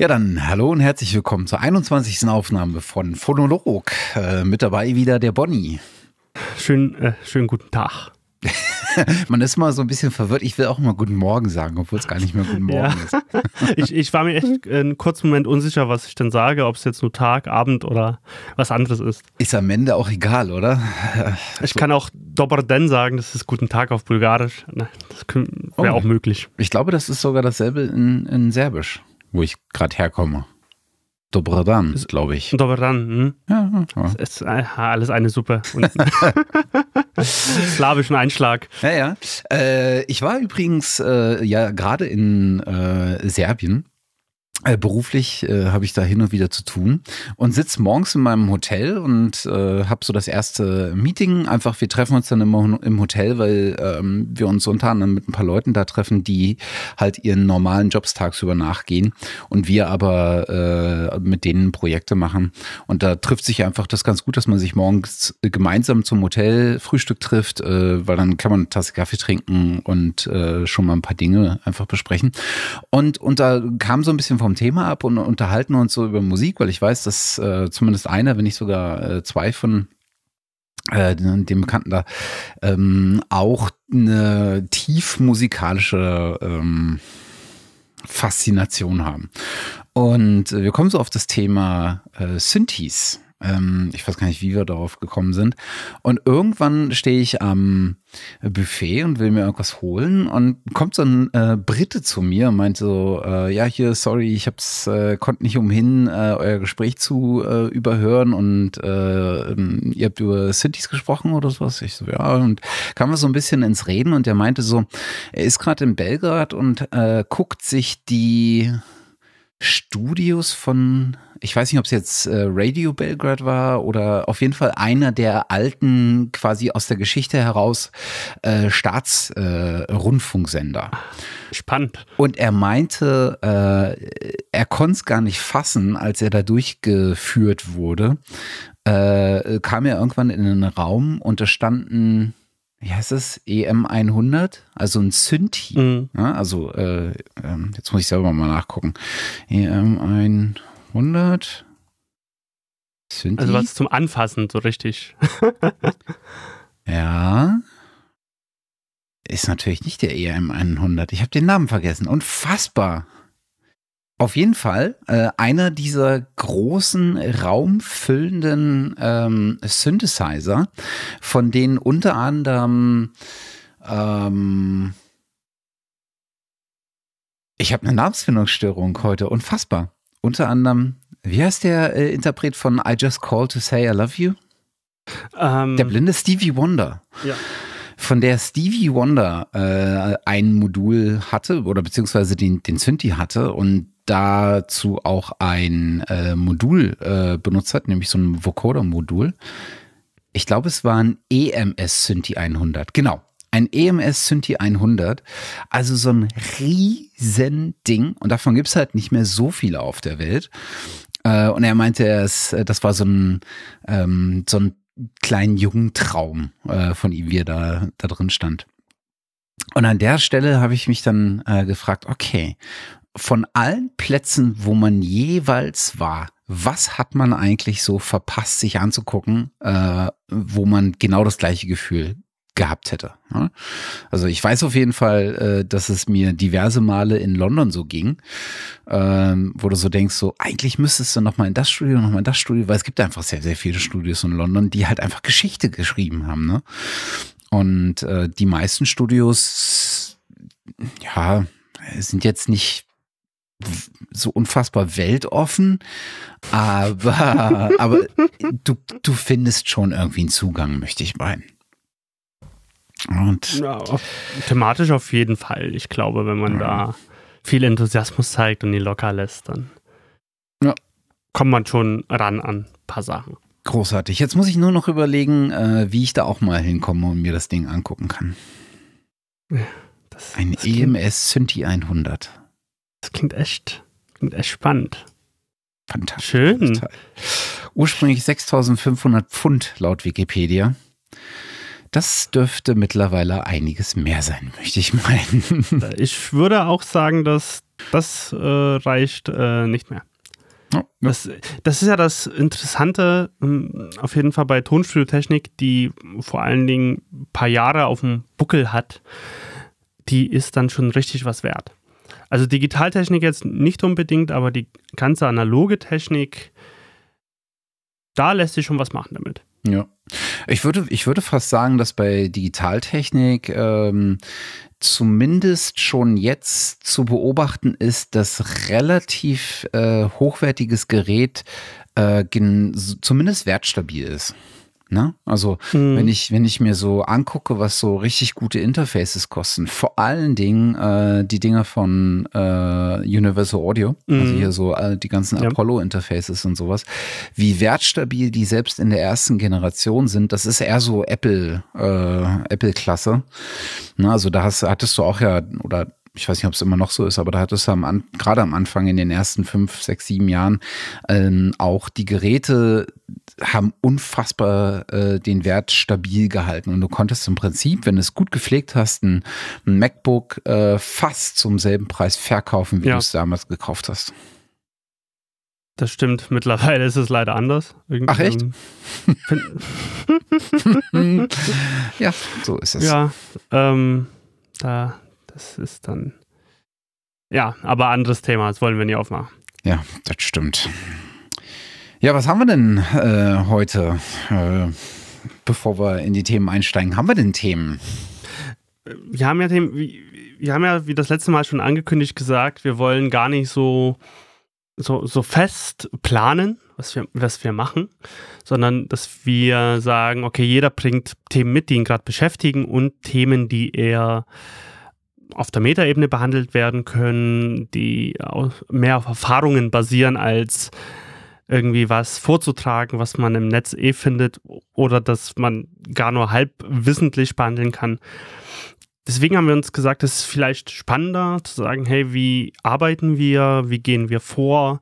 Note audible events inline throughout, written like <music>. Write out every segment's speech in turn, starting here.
Ja, dann hallo und herzlich willkommen zur 21. Aufnahme von Phonolog. Äh, mit dabei wieder der Bonnie. Schön, äh, schönen guten Tag. <laughs> Man ist mal so ein bisschen verwirrt. Ich will auch mal Guten Morgen sagen, obwohl es gar nicht mehr Guten Morgen ja. ist. <laughs> ich, ich war mir echt einen kurzen Moment unsicher, was ich denn sage, ob es jetzt nur Tag, Abend oder was anderes ist. Ist am Ende auch egal, oder? Ich kann auch Dobar Den sagen, das ist Guten Tag auf Bulgarisch. Das wäre oh. auch möglich. Ich glaube, das ist sogar dasselbe in, in Serbisch wo ich gerade herkomme. Dobradan, glaube ich. Dobradan, hm? ja, ja. Es ist äh, alles eine Suppe. <laughs> Slawischen Einschlag. Ja, ja. Äh, ich war übrigens äh, ja gerade in äh, Serbien äh, beruflich äh, habe ich da hin und wieder zu tun und sitze morgens in meinem Hotel und äh, habe so das erste Meeting. Einfach, wir treffen uns dann immer im Hotel, weil ähm, wir uns unter anderem mit ein paar Leuten da treffen, die halt ihren normalen Jobs tagsüber nachgehen und wir aber äh, mit denen Projekte machen. Und da trifft sich einfach das ganz gut, dass man sich morgens gemeinsam zum Hotel Frühstück trifft, äh, weil dann kann man eine Tasse Kaffee trinken und äh, schon mal ein paar Dinge einfach besprechen. Und, und da kam so ein bisschen vom vom Thema ab und unterhalten uns so über Musik, weil ich weiß, dass äh, zumindest einer, wenn nicht sogar äh, zwei von äh, den Bekannten da ähm, auch eine tief musikalische ähm, Faszination haben. Und wir kommen so auf das Thema äh, Synthes. Ähm, ich weiß gar nicht, wie wir darauf gekommen sind. Und irgendwann stehe ich am Buffet und will mir irgendwas holen und kommt so ein äh, Brite zu mir und meint so, äh, ja hier, sorry, ich hab's, äh, konnte nicht umhin, äh, euer Gespräch zu äh, überhören und äh, ähm, ihr habt über Cities gesprochen oder sowas. Ich so, ja, und kam wir so ein bisschen ins Reden und er meinte so, er ist gerade in Belgrad und guckt sich die Studios von ich weiß nicht, ob es jetzt äh, Radio Belgrade war oder auf jeden Fall einer der alten, quasi aus der Geschichte heraus, äh, Staatsrundfunksender. Äh, Spannend. Und er meinte, äh, er konnte es gar nicht fassen, als er da durchgeführt wurde. Kam er irgendwann in einen Raum und da standen wie heißt es, EM100, also ein Synthi. Mhm. Ja, also, äh, ähm, jetzt muss ich selber mal nachgucken. EM100. 100. Sind also was zum Anfassen, so richtig. ja. Ist natürlich nicht der EM 100. Ich habe den Namen vergessen. Unfassbar. Auf jeden Fall äh, einer dieser großen raumfüllenden ähm, Synthesizer, von denen unter anderem ähm, ich habe eine Namensfindungsstörung heute. Unfassbar unter anderem, wie heißt der äh, Interpret von I Just Called to Say I Love You? Ähm, der blinde Stevie Wonder. Ja. Von der Stevie Wonder äh, ein Modul hatte oder beziehungsweise den, den Synthi hatte und dazu auch ein äh, Modul äh, benutzt hat, nämlich so ein Vocoder-Modul. Ich glaube, es war ein EMS Synthi 100. Genau ein EMS Synthi 100, also so ein riesen Ding und davon gibt es halt nicht mehr so viele auf der Welt. Äh, und er meinte, äh, das war so ein, ähm, so ein kleinen jungen Traum äh, von ihm, wie er da, da drin stand. Und an der Stelle habe ich mich dann gefragt, okay, von allen Plätzen, wo man jeweils war, was hat man eigentlich so verpasst, sich anzugucken, wo man genau das gleiche Gefühl gehabt hätte. Also ich weiß auf jeden Fall, äh, dass es mir diverse Male in London so ging, ähm, wo du so denkst, so eigentlich müsstest du nochmal in das Studio, nochmal in das Studio, weil es gibt einfach sehr, sehr viele Studios in London, die halt einfach Geschichte geschrieben haben. Ne? Und äh, die meisten Studios, ja, sind jetzt nicht so unfassbar weltoffen, aber, <laughs> aber du, du findest schon irgendwie einen Zugang, möchte ich meinen. Und ja, auf, thematisch auf jeden Fall. Ich glaube, wenn man ja. da viel Enthusiasmus zeigt und ihn locker lässt, dann ja. kommt man schon ran an ein paar Sachen. Großartig. Jetzt muss ich nur noch überlegen, äh, wie ich da auch mal hinkomme und mir das Ding angucken kann. Das, ein das EMS Synthi 100. Das klingt echt, klingt echt spannend. Fantastisch. Schön. Ursprünglich 6500 Pfund laut Wikipedia. Das dürfte mittlerweile einiges mehr sein, möchte ich meinen. <laughs> Ich würde auch sagen, dass Das äh, reicht äh, nicht mehr. Ja, Das, das, ist ja das Interessante, ähm, auf jeden Fall bei Tonstudiotechnik, die vor allen Dingen ein paar Jahre auf dem Buckel hat, die ist dann schon richtig was wert. Also Digitaltechnik jetzt nicht unbedingt, aber die ganze analoge Technik, da lässt sich schon was machen damit. Ja. Ich würde, ich würde fast sagen, dass bei Digitaltechnik ähm, zumindest schon jetzt zu beobachten ist, dass relativ äh, hochwertiges Gerät äh, zumindest wertstabil ist. Ne? Also mhm. wenn ich wenn ich mir so angucke, was so richtig gute Interfaces kosten, vor allen Dingen äh, die Dinger von äh, Universal Audio, mhm. also hier so äh, die ganzen ja. Apollo Interfaces und sowas, wie wertstabil die selbst in der ersten Generation sind, das ist eher so Apple äh, Apple Klasse. Ne? Also da hast, hattest du auch ja oder ich weiß nicht, ob es immer noch so ist, aber da hattest du am, gerade am Anfang in den ersten fünf, sechs, sieben Jahren ähm, auch die Geräte haben unfassbar äh, den Wert stabil gehalten und du konntest im Prinzip, wenn du es gut gepflegt hast, ein, ein MacBook äh, fast zum selben Preis verkaufen, wie ja. du es damals gekauft hast. Das stimmt. Mittlerweile ist es leider anders. Irgendwie Ach echt? <laughs> ja, so ist es. Ja, ähm, da das ist dann. Ja, aber anderes Thema, das wollen wir nicht aufmachen. Ja, das stimmt. Ja, was haben wir denn äh, heute, äh, bevor wir in die Themen einsteigen? Haben wir denn Themen? Wir haben ja Themen, wir haben ja wie das letzte Mal schon angekündigt gesagt, wir wollen gar nicht so, so, so fest planen, was wir, was wir machen, sondern dass wir sagen, okay, jeder bringt Themen mit, die ihn gerade beschäftigen und Themen, die er auf der Metaebene behandelt werden können, die mehr auf Erfahrungen basieren als irgendwie was vorzutragen, was man im Netz eh findet oder dass man gar nur halb wissentlich behandeln kann. Deswegen haben wir uns gesagt, es ist vielleicht spannender zu sagen, hey, wie arbeiten wir, wie gehen wir vor,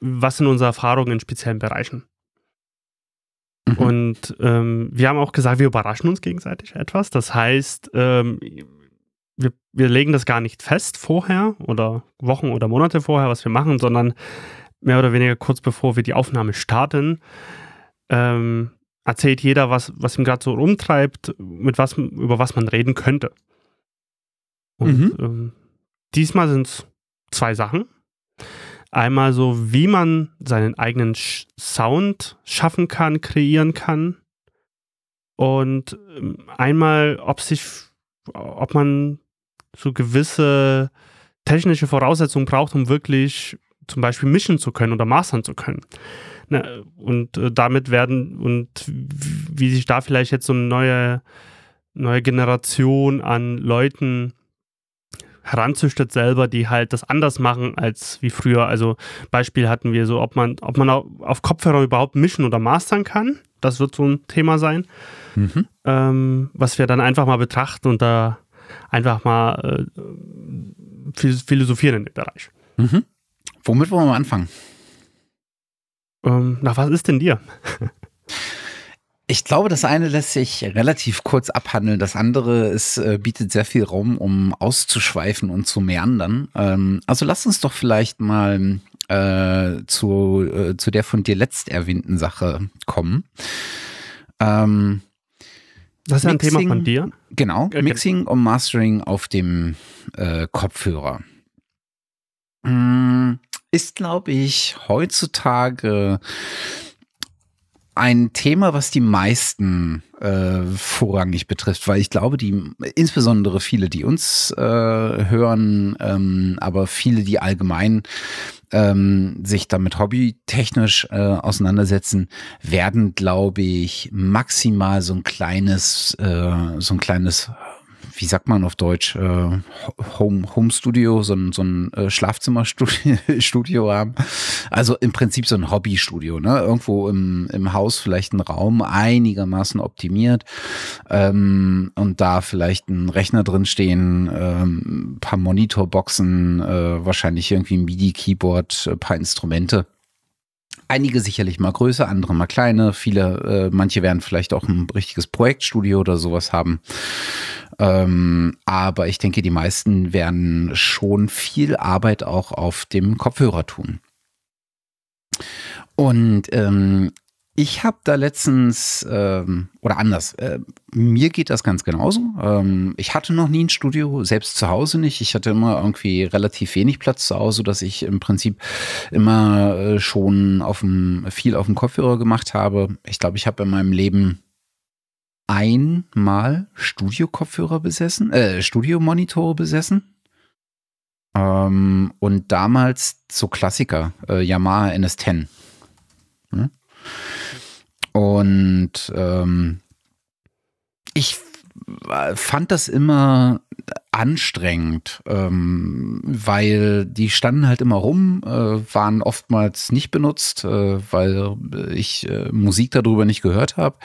was sind unsere Erfahrungen in speziellen Bereichen. Mhm. Und ähm, wir haben auch gesagt, wir überraschen uns gegenseitig etwas. Das heißt, ähm, wir, wir legen das gar nicht fest vorher oder Wochen oder Monate vorher, was wir machen, sondern mehr oder weniger kurz bevor wir die Aufnahme starten, ähm, erzählt jeder, was, was ihm gerade so rumtreibt, mit was, über was man reden könnte. Und mhm. ähm, diesmal sind es zwei Sachen. Einmal so, wie man seinen eigenen Sound schaffen kann, kreieren kann. Und ähm, einmal, ob sich, ob man so gewisse technische Voraussetzungen braucht, um wirklich zum Beispiel mischen zu können oder mastern zu können. Ne, und äh, damit werden und wie sich da vielleicht jetzt so eine neue, neue Generation an Leuten heranzüchtet selber, die halt das anders machen als wie früher. Also Beispiel hatten wir so, ob man, ob man auf Kopfhörer überhaupt mischen oder mastern kann. Das wird so ein Thema sein, mhm. ähm, was wir dann einfach mal betrachten und da einfach mal äh, philosophieren in dem Bereich. Mhm. Womit wollen wir anfangen? Ähm, nach was ist denn dir? Ich glaube, das eine lässt sich relativ kurz abhandeln. Das andere ist, äh, bietet sehr viel Raum, um auszuschweifen und zu meandern. Ähm, also lass uns doch vielleicht mal äh, zu, äh, zu der von dir letzt erwähnten Sache kommen. Ähm, das ist ja ein Thema von dir. Genau, okay. Mixing und Mastering auf dem äh, Kopfhörer. Mm, ist, glaube ich, heutzutage ein Thema, was die meisten äh, vorrangig betrifft, weil ich glaube, die insbesondere viele, die uns äh, hören, ähm, aber viele, die allgemein ähm, sich damit hobbytechnisch äh, auseinandersetzen, werden, glaube ich, maximal so ein kleines, äh, so ein kleines wie sagt man auf Deutsch, äh, Home, Home Studio, so ein, so ein äh, Schlafzimmerstudio <laughs> haben. Also im Prinzip so ein Hobbystudio, ne? Irgendwo im, im Haus vielleicht ein Raum einigermaßen optimiert ähm, und da vielleicht ein Rechner drin stehen, ähm, paar Monitorboxen, äh, wahrscheinlich irgendwie ein MIDI-Keyboard, ein paar Instrumente. Einige sicherlich mal größer, andere mal kleine. Viele, äh, manche werden vielleicht auch ein richtiges Projektstudio oder sowas haben. Ähm, aber ich denke, die meisten werden schon viel Arbeit auch auf dem Kopfhörer tun. Und ähm, ich habe da letztens, ähm, oder anders, äh, mir geht das ganz genauso. Ähm, ich hatte noch nie ein Studio, selbst zu Hause nicht. Ich hatte immer irgendwie relativ wenig Platz zu Hause, dass ich im Prinzip immer äh, schon auf dem, viel auf dem Kopfhörer gemacht habe. Ich glaube, ich habe in meinem Leben einmal Studio-Kopfhörer besessen, äh, Studio-Monitore besessen. Ähm, und damals so Klassiker, äh, Yamaha NS10. Hm? Und ähm, ich fand das immer anstrengend, ähm, weil die standen halt immer rum, äh, waren oftmals nicht benutzt, äh, weil ich äh, Musik darüber nicht gehört habe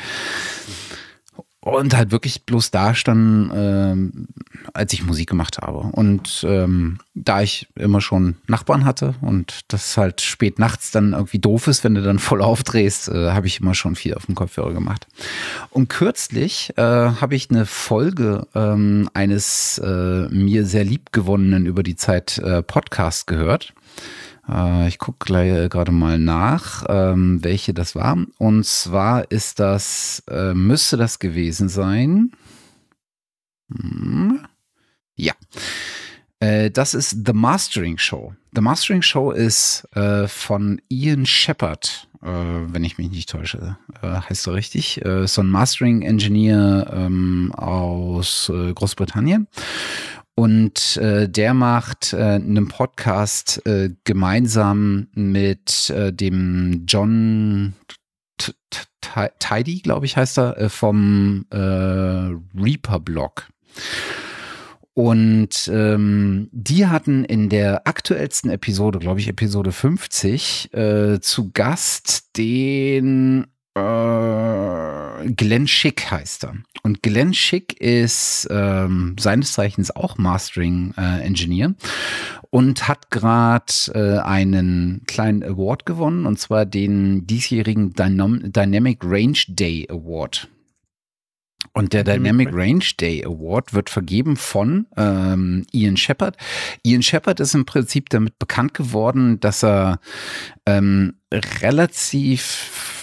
und halt wirklich bloß da standen, ähm, als ich Musik gemacht habe. Und ähm, da ich immer schon Nachbarn hatte und das halt spät nachts dann irgendwie doof ist, wenn du dann <laughs> voll aufdrehst, äh, habe ich immer schon viel auf dem Kopfhörer gemacht. Und kürzlich äh, habe ich eine Folge ähm, eines äh, mir sehr liebgewonnenen über die Zeit äh, Podcast gehört. Äh, ich gucke gleich äh, gerade mal nach, ähm, welche das war. Und zwar ist das, äh, müsste das gewesen sein. Hm. Ja. Das ist The Mastering Show. The Mastering Show ist äh, von Ian Shepard, äh, wenn ich mich nicht täusche, äh, heißt er richtig. so ein Mastering Engineer ähm, aus Großbritannien. Und äh, der macht äh, einen Podcast äh, gemeinsam mit äh, dem John Tidy, glaube ich, heißt er, äh, vom äh, Reaper-Blog. Und ähm, die hatten in der aktuellsten Episode, glaube ich, Episode 50, äh, zu Gast den äh, Glenn Schick heißt er. Und Glenn Schick ist ähm, seines Zeichens auch Mastering-Engineer äh, und hat gerade äh, einen kleinen Award gewonnen, und zwar den diesjährigen Dynam Dynamic Range Day Award. Und der Dynamic Range Day Award wird vergeben von ähm, Ian Shepard. Ian Shepard ist im Prinzip damit bekannt geworden, dass er ähm, relativ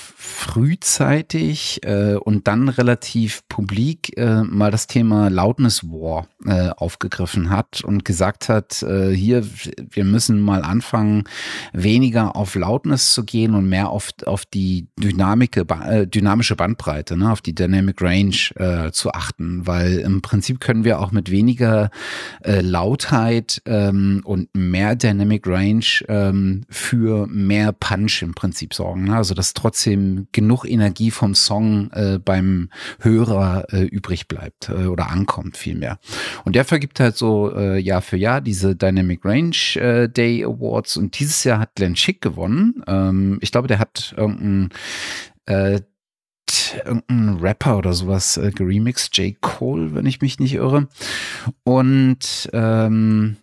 frühzeitig äh, und dann relativ publik äh, mal das Thema Loudness War äh, aufgegriffen hat und gesagt hat, äh, hier, wir müssen mal anfangen, weniger auf Loudness zu gehen und mehr auf, auf die Dynamik, äh, dynamische Bandbreite, ne, auf die Dynamic Range äh, zu achten, weil im Prinzip können wir auch mit weniger äh, Lautheit ähm, und mehr Dynamic Range ähm, für mehr Punch im Prinzip sorgen. Ne? Also dass trotzdem genug Energie vom Song äh, beim Hörer äh, übrig bleibt äh, oder ankommt vielmehr. Und der vergibt halt so äh, Jahr für Jahr diese Dynamic Range äh, Day Awards und dieses Jahr hat Glenn Schick gewonnen. Ähm, ich glaube, der hat irgendein äh, irgendein Rapper oder sowas äh, geremixed, J. Cole, wenn ich mich nicht irre. Und ähm,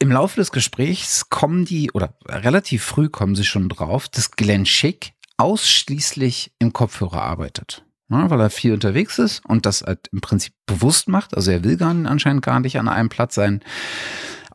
im Laufe des Gesprächs kommen die, oder relativ früh kommen sie schon drauf, dass Glenn Schick ausschließlich im Kopfhörer arbeitet. Ja, weil er viel unterwegs ist und das halt im Prinzip bewusst macht. Also er will gar nicht, anscheinend gar nicht an einem Platz sein.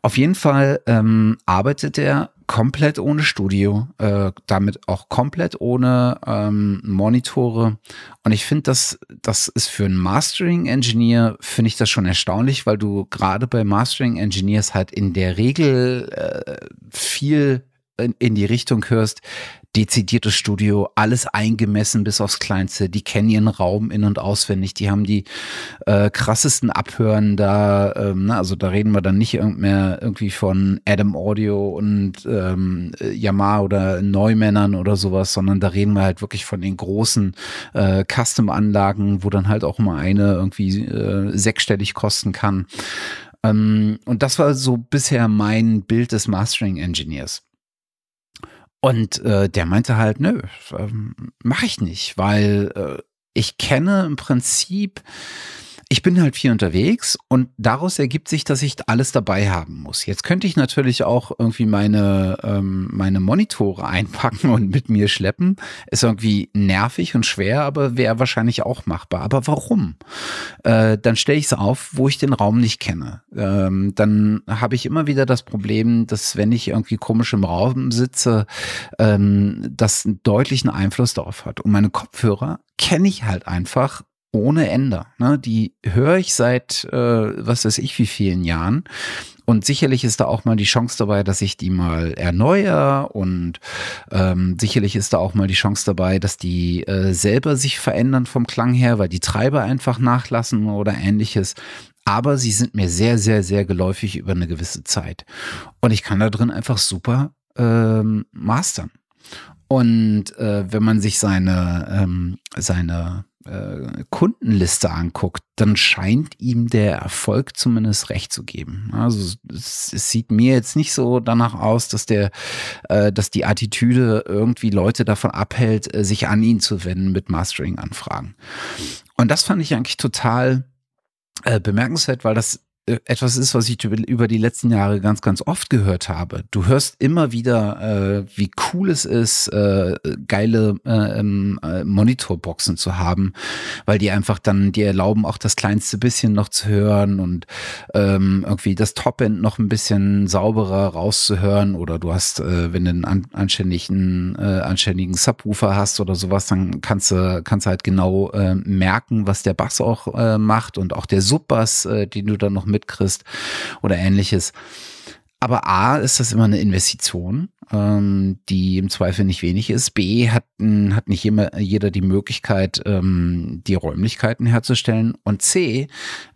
Auf jeden Fall ähm, arbeitet er komplett ohne Studio, äh, damit auch komplett ohne ähm, Monitore. Und ich finde, das, das ist für einen Mastering-Engineer, finde ich das schon erstaunlich, weil du gerade bei Mastering-Engineers halt in der Regel äh, viel in, in die Richtung hörst, dezidiertes Studio, alles eingemessen bis aufs Kleinste. Die kennen ihren Raum in- und auswendig. Die haben die äh, krassesten Abhören da. Ähm, ne? Also da reden wir dann nicht mehr irgendwie von Adam Audio und ähm, Yamaha oder Neumännern oder sowas, sondern da reden wir halt wirklich von den großen äh, Custom-Anlagen, wo dann halt auch immer eine irgendwie äh, sechsstellig kosten kann. Ähm, und das war so bisher mein Bild des Mastering-Engineers. Und äh, der meinte halt, nö, ähm, mache ich nicht, weil äh, ich kenne im Prinzip, ich bin halt viel unterwegs und daraus ergibt sich, dass ich alles dabei haben muss. Jetzt könnte ich natürlich auch irgendwie meine, ähm, meine Monitore <laughs> einpacken und mit mir schleppen. Ist irgendwie nervig und schwer, aber wäre wahrscheinlich auch machbar. Aber warum? Äh, dann stelle ich es auf, wo ich den Raum nicht kenne. Ähm, dann habe ich immer wieder das Problem, dass wenn ich irgendwie komisch im Raum sitze, ähm, das einen deutlichen Einfluss darauf hat. Und meine Kopfhörer kenne ich halt einfach ohne Ende. Ne? Die höre ich seit, äh, was weiß ich, wie vielen Jahren. Und sicherlich ist da auch mal die Chance dabei, dass ich die mal erneuere und ähm, sicherlich ist da auch mal die Chance dabei, dass die äh, selber sich verändern vom Klang her, weil die Treiber einfach nachlassen oder ähnliches. Aber sie sind mir sehr, sehr, sehr geläufig über eine gewisse Zeit. Und ich kann da drin einfach super ähm, mastern. Und äh, wenn man sich seine, ähm, seine äh, Kundenliste anguckt, dann scheint ihm der Erfolg zumindest recht zu geben. Also es, es sieht mir jetzt nicht so danach aus, dass der, äh, dass die Attitüde irgendwie Leute davon abhält, äh, sich an ihn zu wenden mit Mastering-Anfragen. Und das fand ich eigentlich total äh, bemerkenswert, weil das etwas ist, was ich über die letzten Jahre ganz, ganz oft gehört habe. Du hörst immer wieder, äh, wie cool es ist, äh, geile äh, ähm, äh, Monitorboxen zu haben, weil die einfach dann dir erlauben, auch das kleinste bisschen noch zu hören und ähm, irgendwie das Topend noch ein bisschen sauberer rauszuhören oder du hast, äh, wenn du einen an, anständigen, äh, anständigen Subwoofer hast oder sowas, dann kannst du, kannst du halt genau merken, was der Bass auch macht und auch der Subbass, den du dann noch mitkriegst oder ähnliches. Aber A ist das immer eine Investition, ähm, die im Zweifel nicht wenig ist. B hat, hat nicht immer, jeder die Möglichkeit, ähm, die Räumlichkeiten herzustellen. Und C,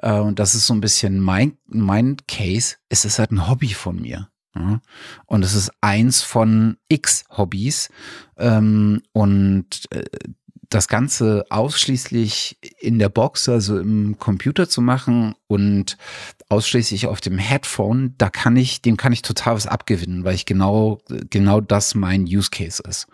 äh, und das ist so ein bisschen mein, mein Case, ist es halt ein Hobby von mir. Ja? Und es ist eins von x Hobbys. Ähm, und äh, das Ganze ausschließlich in der Box, also im Computer zu machen und ausschließlich auf dem Headphone, da kann ich, dem kann ich total was abgewinnen, weil ich genau, genau das mein Use Case ist.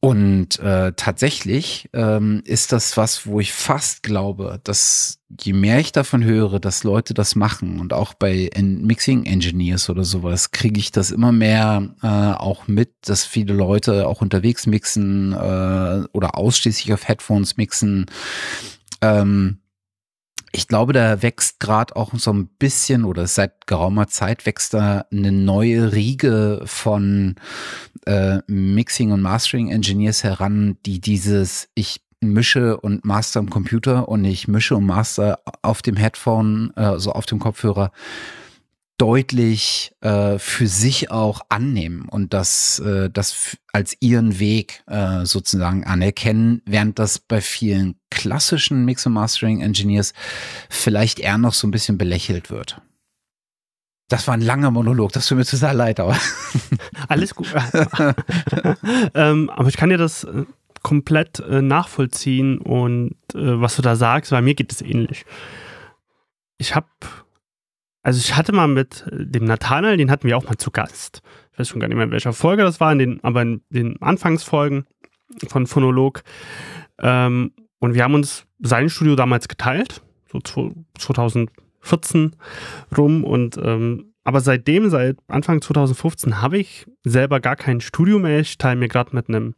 Und äh, tatsächlich ähm, ist das was, wo ich fast glaube, dass je mehr ich davon höre, dass Leute das machen und auch bei Mixing Engineers oder sowas, kriege ich das immer mehr äh, auch mit, dass viele Leute auch unterwegs mixen äh, oder ausschließlich auf Headphones mixen. Ähm, ich glaube, da wächst gerade auch so ein bisschen oder seit geraumer Zeit wächst da eine neue Riege von äh, Mixing und Mastering Engineers heran, die dieses ich mische und master am Computer und ich mische und master auf dem Headphone, also auf dem Kopfhörer deutlich äh, für sich auch annehmen und das, äh, das als ihren Weg äh, sozusagen anerkennen, während das bei vielen klassischen Mix- und Mastering-Engineers vielleicht eher noch so ein bisschen belächelt wird. Das war ein langer Monolog, das tut mir total leid, aber. <laughs> Alles gut. <laughs> ähm, aber ich kann dir das äh, komplett äh, nachvollziehen und äh, was du da sagst, weil mir geht es ähnlich. Ich habe also ich hatte mal mit dem Nathanael, den hatten wir auch mal zu Gast. Ich weiß schon gar nicht mehr, in welcher Folge das war, in den, aber in den Anfangsfolgen von Phonolog. Ähm, und wir haben uns sein Studio damals geteilt, so 2014 rum. Und ähm, aber seitdem, seit Anfang 2015, habe ich selber gar kein Studio mehr. Ich teile mir gerade mit einem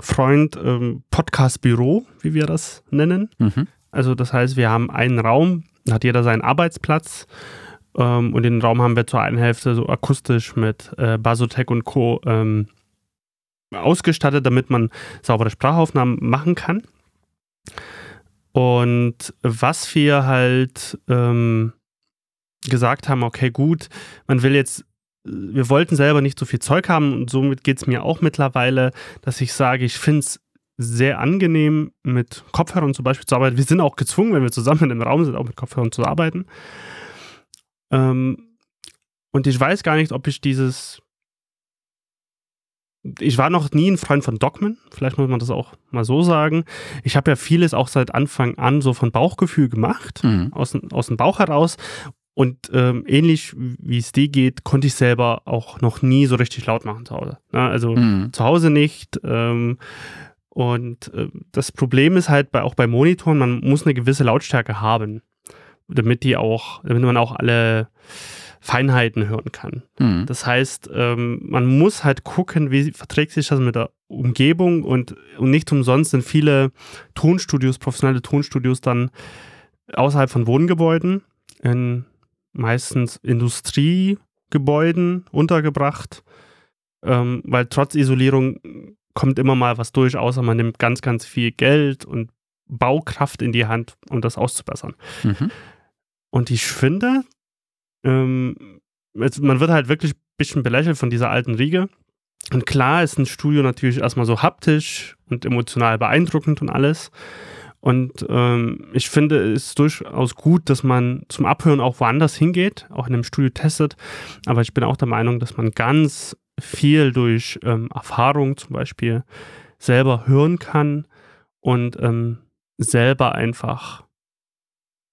Freund ähm, Podcast-Büro, wie wir das nennen. Mhm. Also das heißt, wir haben einen Raum, hat jeder seinen Arbeitsplatz ähm, und den Raum haben wir zur einen Hälfte so akustisch mit äh, Basotec und Co. Ähm, ausgestattet, damit man saubere Sprachaufnahmen machen kann. Und was wir halt ähm, gesagt haben, okay, gut, man will jetzt, wir wollten selber nicht so viel Zeug haben und somit geht es mir auch mittlerweile, dass ich sage, ich finde es sehr angenehm, mit Kopfhörern zum Beispiel zu arbeiten. Wir sind auch gezwungen, wenn wir zusammen im Raum sind, auch mit Kopfhörern zu arbeiten. Ähm, und ich weiß gar nicht, ob ich dieses. Ich war noch nie ein Freund von Dogmen, vielleicht muss man das auch mal so sagen. Ich habe ja vieles auch seit Anfang an so von Bauchgefühl gemacht, mhm. aus, aus dem Bauch heraus. Und ähm, ähnlich wie es dir geht, konnte ich selber auch noch nie so richtig laut machen zu Hause. Ja, also mhm. zu Hause nicht. Ähm, Und äh, das Problem ist halt bei, auch bei Monitoren, man muss eine gewisse Lautstärke haben, damit die auch, damit man auch alle Feinheiten hören kann. Mhm. Das heißt, ähm, man muss halt gucken, wie verträgt sich das mit der Umgebung und, und nicht umsonst sind viele Tonstudios, professionelle Tonstudios dann außerhalb von Wohngebäuden, in meistens Industriegebäuden untergebracht, ähm, weil trotz Isolierung kommt immer mal was durch, außer man nimmt ganz, ganz viel Geld und Baukraft in die Hand, um das auszubessern. Mhm. Und ich finde, ähm, man wird halt wirklich ein bisschen belächelt von dieser alten Riege. Und klar ist ein Studio natürlich erstmal so haptisch und emotional beeindruckend und alles. Und ähm, ich finde es durchaus gut, dass man zum Abhören auch woanders hingeht, auch in einem Studio testet. Aber ich bin auch der Meinung, dass man ganz viel durch ähm, Erfahrung zum Beispiel selber hören kann und ähm, selber einfach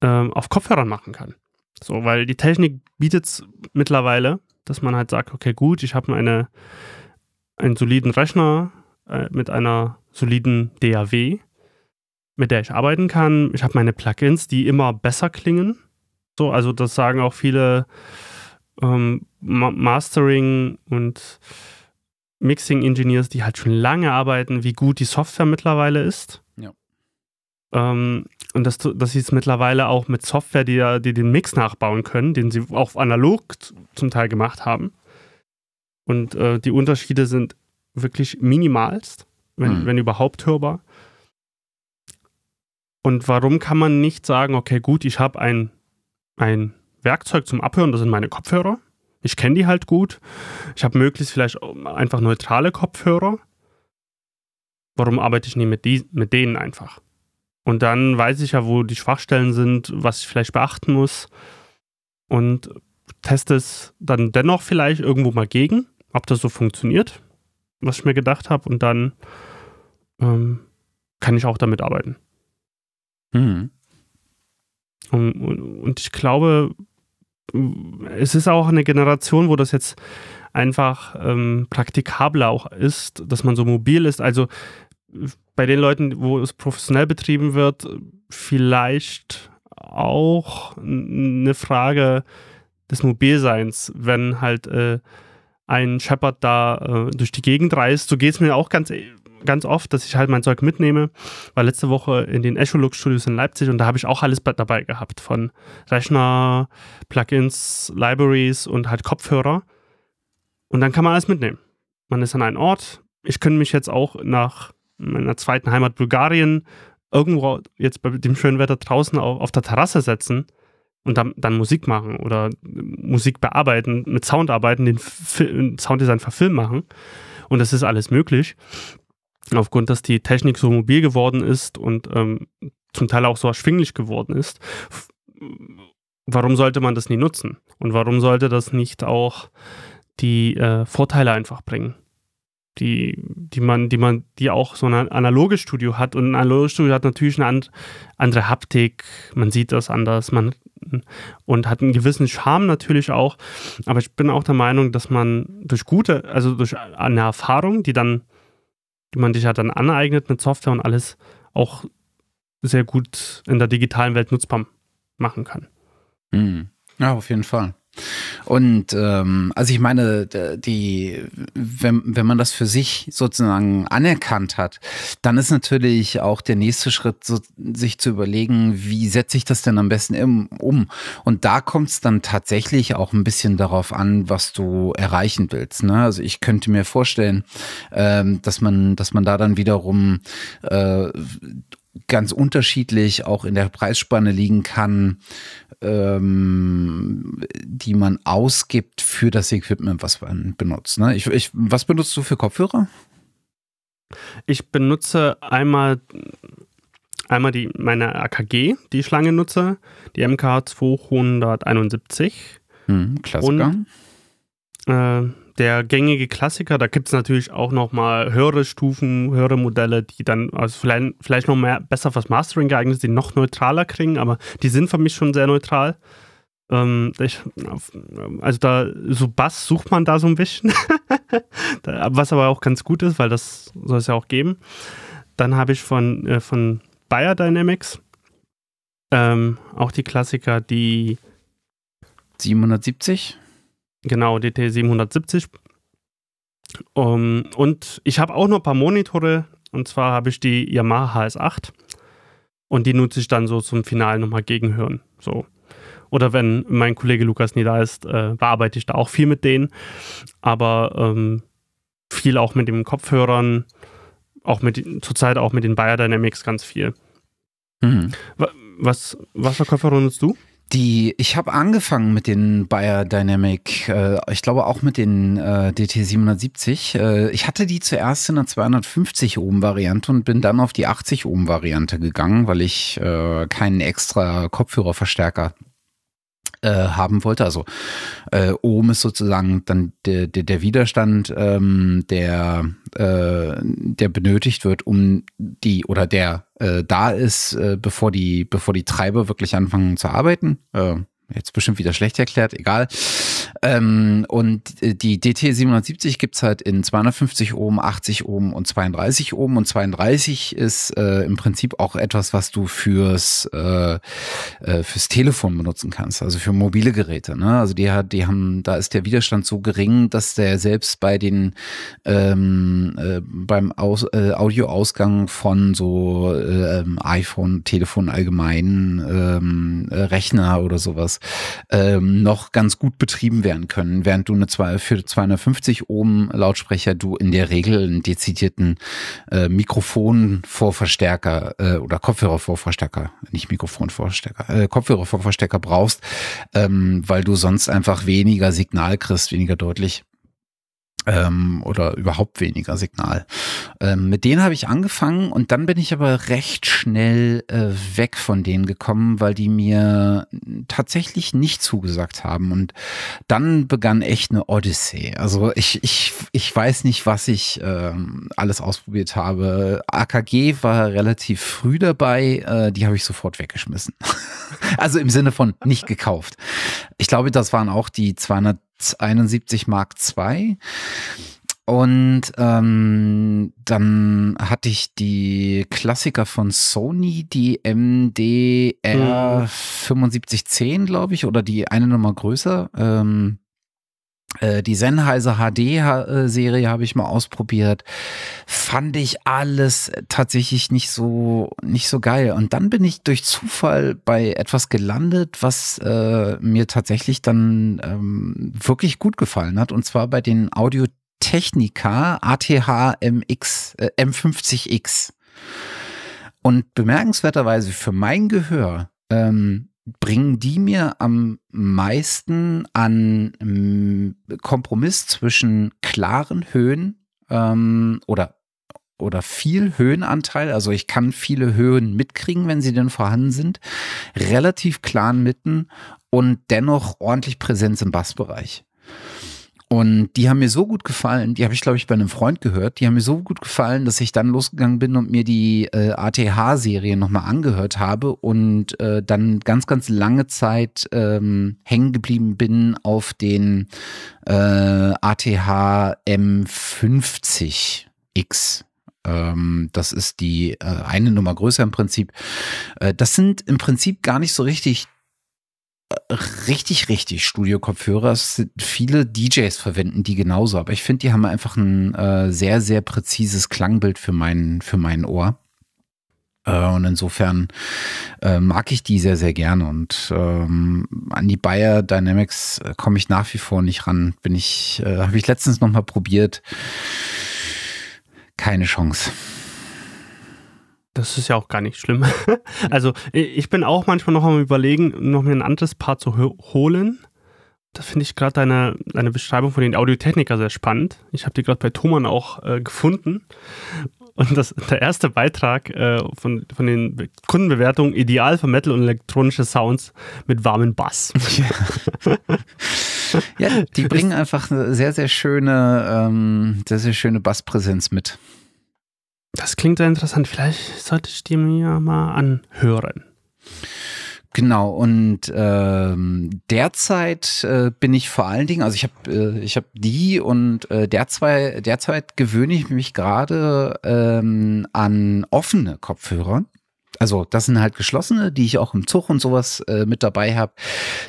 ähm, auf Kopfhörern machen kann. So, weil die Technik bietet es mittlerweile, dass man halt sagt, okay, gut, ich habe eine, einen soliden Rechner äh, mit einer soliden DAW, mit der ich arbeiten kann. Ich habe meine Plugins, die immer besser klingen. So, also das sagen auch viele ähm, Mastering und Mixing Engineers, die halt schon lange arbeiten, wie gut die Software mittlerweile ist. Ja. Ähm, und dass, dass sie es mittlerweile auch mit Software, die, die den Mix nachbauen können, den sie auch analog zum Teil gemacht haben. Und äh, die Unterschiede sind wirklich minimalst, wenn, mhm. wenn überhaupt hörbar. Und warum kann man nicht sagen, okay, gut, ich habe ein, ein Werkzeug zum Abhören, das sind meine Kopfhörer. Ich kenne die halt gut. Ich habe möglichst vielleicht einfach neutrale Kopfhörer. Warum arbeite ich nie mit, die, mit denen einfach? Und dann weiß ich ja, wo die Schwachstellen sind, was ich vielleicht beachten muss. Und teste es dann dennoch vielleicht irgendwo mal gegen, ob das so funktioniert, was ich mir gedacht habe. Und dann ähm, kann ich auch damit arbeiten. Mhm. Und, und, und ich glaube, es ist auch eine Generation, wo das jetzt einfach ähm, praktikabler auch ist, dass man so mobil ist. Also bei den Leuten, wo es professionell betrieben wird, vielleicht auch eine Frage des Mobilseins, wenn halt äh, ein Shepard da äh, durch die Gegend reist. So geht es mir auch ganz ganz oft, dass ich halt mein Zeug mitnehme. War letzte Woche in den Echolux Studios in Leipzig und da habe ich auch alles dabei gehabt. Von Rechner, Plugins, Libraries und halt Kopfhörer. Und dann kann man alles mitnehmen. Man ist an einem Ort. Ich könnte mich jetzt auch nach meiner zweiten Heimat Bulgarien irgendwo jetzt bei dem schönen Wetter draußen auf, auf der Terrasse setzen und dann, dann, Musik machen oder Musik bearbeiten, mit Sound arbeiten, den Fil Sounddesign für Film machen. Und das ist alles möglich aufgrund, dass die Technik so mobil geworden ist und ähm, zum Teil auch so erschwinglich geworden ist, warum sollte man das nie nutzen? Und warum sollte das nicht auch die äh, Vorteile einfach bringen? Die, die man, die man, die auch so ein analoges Studio hat. Und ein analoges Studio hat natürlich eine and, andere Haptik, man sieht das anders, man und hat einen gewissen Charme natürlich auch. Aber ich bin auch der Meinung, dass man durch gute, also durch eine Erfahrung, die dann die man sich ja dann aneignet mit Software und alles auch sehr gut in der digitalen Welt nutzbar machen kann. Mhm. Ja, auf jeden Fall. Und ähm, also ich meine, die, wenn, wenn man das für sich sozusagen anerkannt hat, dann ist natürlich auch der nächste Schritt, so, sich zu überlegen, wie setze ich das denn am besten im, um? Und da kommt es dann tatsächlich auch ein bisschen darauf an, was du erreichen willst. Ne? Also ich könnte mir vorstellen, ähm, dass man, dass man da dann wiederum äh, ganz unterschiedlich auch in der Preisspanne liegen kann, ähm, die man ausgibt für das Equipment, was man benutzt. Ne? Ich, ich, was benutzt du für Kopfhörer? Ich benutze einmal, einmal die, meine AKG, die ich lange nutze, die MK271. Hm, Klassiker. Und, äh, der gängige Klassiker. Da gibt es natürlich auch noch mal höhere Stufen, höhere Modelle, die dann also vielleicht, vielleicht noch mehr besser fürs Mastering geeignet sind, die noch neutraler kriegen, aber die sind für mich schon sehr neutral. Ähm, ich, also da, so Bass sucht man da so ein bisschen, <laughs> was aber auch ganz gut ist, weil das soll es ja auch geben. dann habe ich von, äh, von Bayer Dynamics ähm, auch die Klassiker, die 770? Genau, DT 770. Um, und ich habe auch noch ein paar Monitore. Und zwar habe ich die Yamaha HS8. Und die nutze ich dann so zum Finale nochmal gegenhören. So. Oder wenn mein Kollege Lukas nie da ist, äh, bearbeite ich da auch viel mit denen. Aber ähm, viel auch mit den Kopfhörern, auch mit zurzeit auch mit den Bayer Dynamics ganz viel. Mhm. Was, was für Kopfhörer nutzt du? Die, ich habe angefangen mit den Bayer Dynamic, äh, ich glaube auch mit den äh, DT770. Äh, ich hatte die zuerst in der 250 Ohm Variante und bin dann auf die 80 Ohm Variante gegangen, weil ich äh, keinen extra Kopfhörerverstärker äh, haben wollte. Also äh, Ohm ist sozusagen dann der, der, der Widerstand, ähm, der, äh, der benötigt wird, um die oder der äh, da ist, äh, bevor die, bevor die Treiber wirklich anfangen zu arbeiten. Äh, jetzt bestimmt wieder schlecht erklärt, egal. Ähm, und äh, die DT 770 gibt's halt in 250 Ohm, 80 Ohm und 32 Ohm. Und 32 ist äh, im Prinzip auch etwas, was du fürs, äh, äh, fürs Telefon benutzen kannst, also für mobile Geräte. Ne? Also die, die haben, da ist der Widerstand so gering, dass der selbst bei den ähm, äh, beim Aus, äh, Audioausgang von so iPhone, Telefon allgemein, ähm, äh, Rechner oder sowas ähm, noch ganz gut betrieben werden können, während du eine zwei, für 250 Ohm Lautsprecher du in der Regel einen dezidierten äh, Mikrofonvorverstärker äh, oder Kopfhörervorverstärker, nicht Mikrofonvorverstärker, äh, Kopfhörervorverstärker brauchst, ähm, weil du sonst einfach weniger Signal kriegst, weniger deutlich ähm, oder überhaupt weniger Signal. Ähm, mit denen habe ich angefangen und dann bin ich aber recht schnell äh, weg von denen gekommen, weil die mir tatsächlich nicht zugesagt haben. Und dann begann echt eine Odyssee. Also ich, ich, ich weiß nicht, was ich ähm, alles ausprobiert habe. AKG war relativ früh dabei, äh, die habe ich sofort weggeschmissen. <laughs> also im Sinne von nicht gekauft. Ich glaube, das waren auch die 200 71 Mark II. Und ähm, dann hatte ich die Klassiker von Sony, die MDR mhm. 7510, glaube ich, oder die eine Nummer größer. Ähm, äh, die Sennheiser HD-Serie habe ich mal ausprobiert. Fand ich alles tatsächlich nicht so, nicht so geil. Und dann bin ich durch Zufall bei etwas gelandet, was äh, mir tatsächlich dann ähm, wirklich gut gefallen hat. Und zwar bei den Audio Technica ATH MX, äh, M50X. Und bemerkenswerterweise für mein Gehör ähm, bringen die mir am meisten an ähm, Kompromiss zwischen klaren Höhen ähm, oder oder viel Höhenanteil, also ich kann viele Höhen mitkriegen, wenn sie denn vorhanden sind, relativ klaren Mitten und dennoch ordentlich Präsenz im Bassbereich. Und die haben mir so gut gefallen, die habe ich, glaube ich, bei einem Freund gehört, die haben mir so gut gefallen, dass ich dann losgegangen bin und mir die äh, ATH-Serie nochmal angehört habe und äh, dann ganz, ganz lange Zeit ähm, hängen geblieben bin auf den äh, ATH M50X. Ähm, das ist die äh, eine Nummer größer im Prinzip. Äh, das sind im Prinzip gar nicht so richtig richtig, richtig Studio-Kopfhörer. Viele DJs verwenden die genauso, aber ich finde, die haben einfach ein äh, sehr, sehr präzises Klangbild für mein, für mein Ohr. Äh, und insofern äh, mag ich die sehr, sehr gerne. Und ähm, an die Bayer Dynamics äh, komme ich nach wie vor nicht ran. Bin ich, äh, habe ich letztens noch mal probiert. Keine Chance. Das ist ja auch gar nicht schlimm. <laughs> also ich bin auch manchmal noch am überlegen, noch mir ein anderes Paar zu holen. Da finde ich gerade deine, deine Beschreibung von den Audiotechniker sehr spannend. Ich habe die gerade bei Thomann auch äh, gefunden. Und das, der erste Beitrag äh, von, von den Kundenbewertungen ideal für Metal und elektronische Sounds mit warmem Bass. <laughs> ja, die bringen einfach eine sehr, sehr schöne, ähm, sehr, sehr schöne Basspräsenz mit. Das klingt sehr interessant. Vielleicht sollte ich die mir mal anhören. Genau, und ähm, derzeit äh, bin ich vor allen Dingen, also ich habe äh, ich hab die und äh, derzeit, derzeit gewöhne ich mich gerade ähm, an offene Kopfhörer. Also das sind halt geschlossene, die ich auch im Zug und sowas äh, mit dabei habe,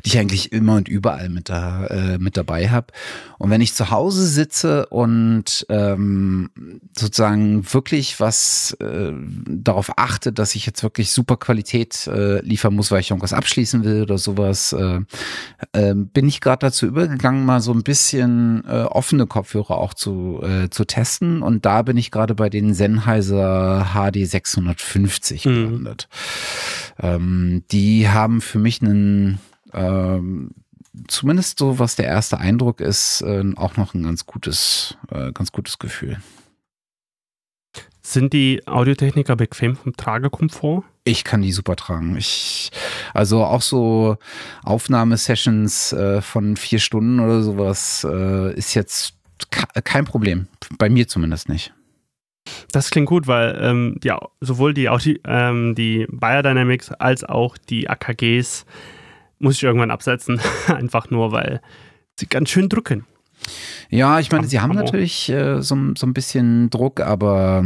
die ich eigentlich immer und überall mit, da, äh, mit dabei habe. Und wenn ich zu Hause sitze und ähm, sozusagen wirklich was äh, darauf achte, dass ich jetzt wirklich super Qualität äh, liefern muss, weil ich irgendwas abschließen will oder sowas, äh, äh, bin ich gerade dazu übergegangen, mal so ein bisschen äh, offene Kopfhörer auch zu, äh, zu testen. Und da bin ich gerade bei den Sennheiser HD 650 mhm. Gelandet. Ähm, die haben für mich einen ähm, zumindest so, was der erste Eindruck ist, äh, auch noch ein ganz gutes, äh, ganz gutes Gefühl. Sind die Audiotechniker bequem vom Tragekomfort? Ich kann die super tragen. Ich, also auch so Aufnahmesessions äh, von vier Stunden oder sowas äh, ist jetzt kein Problem. Bei mir zumindest nicht. Das klingt gut, weil ähm, die, sowohl die, Audi, ähm, die Biodynamics als auch die AKGs muss ich irgendwann absetzen. <laughs> Einfach nur, weil sie ganz schön drücken. Ja, ich meine, sie haben natürlich äh, so, so ein bisschen Druck, aber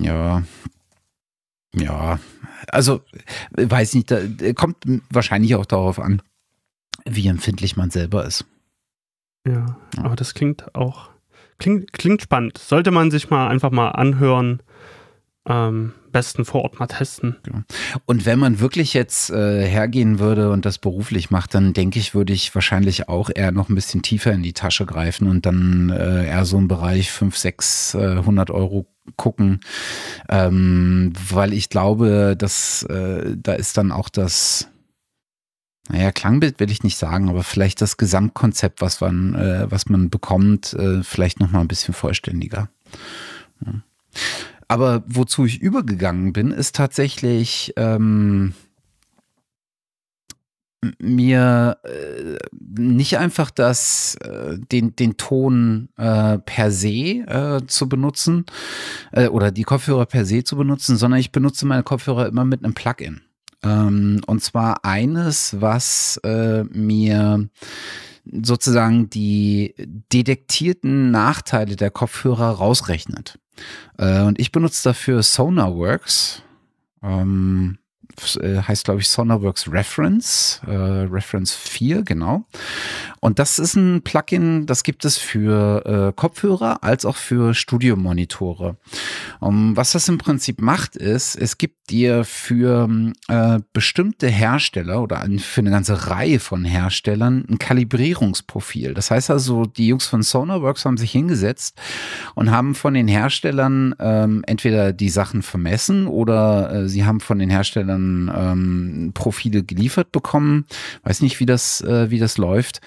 ja, ja, also weiß nicht, da, kommt wahrscheinlich auch darauf an, wie empfindlich man selber ist. Ja, ja. aber das klingt auch, klingt, klingt spannend. Sollte man sich mal einfach mal anhören, ähm, besten vor Ort mal testen. Genau. Und wenn man wirklich jetzt äh, hergehen würde und das beruflich macht, dann denke ich, würde ich wahrscheinlich auch eher noch ein bisschen tiefer in die Tasche greifen und dann äh, eher so im Bereich 5, 6, äh, 100 Euro gucken, ähm, weil ich glaube, dass äh, da ist dann auch das naja, Klangbild will ich nicht sagen, aber vielleicht das Gesamtkonzept, was man, äh, was man bekommt, äh, vielleicht noch mal ein bisschen vollständiger. Ja. Aber wozu ich übergegangen bin, ist tatsächlich ähm, mir äh, nicht einfach das, äh, den, den Ton äh, per se äh, zu benutzen äh, oder die Kopfhörer per se zu benutzen, sondern ich benutze meine Kopfhörer immer mit einem Plugin. Ähm, und zwar eines, was äh, mir sozusagen die detektierten Nachteile der Kopfhörer rausrechnet. Äh, und ich benutze dafür SonarWorks. Ähm, äh, heißt, glaube ich, SonarWorks Reference, äh, Reference 4, genau. Und das ist ein Plugin, das gibt es für äh, Kopfhörer als auch für Studiomonitore. Um, was das im Prinzip macht, ist, es gibt dir für äh, bestimmte Hersteller oder für eine ganze Reihe von Herstellern ein Kalibrierungsprofil. Das heißt also, die Jungs von SonarWorks haben sich hingesetzt und haben von den Herstellern ähm, entweder die Sachen vermessen oder äh, sie haben von den Herstellern ähm, Profile geliefert bekommen. Weiß nicht, wie das, äh, wie das läuft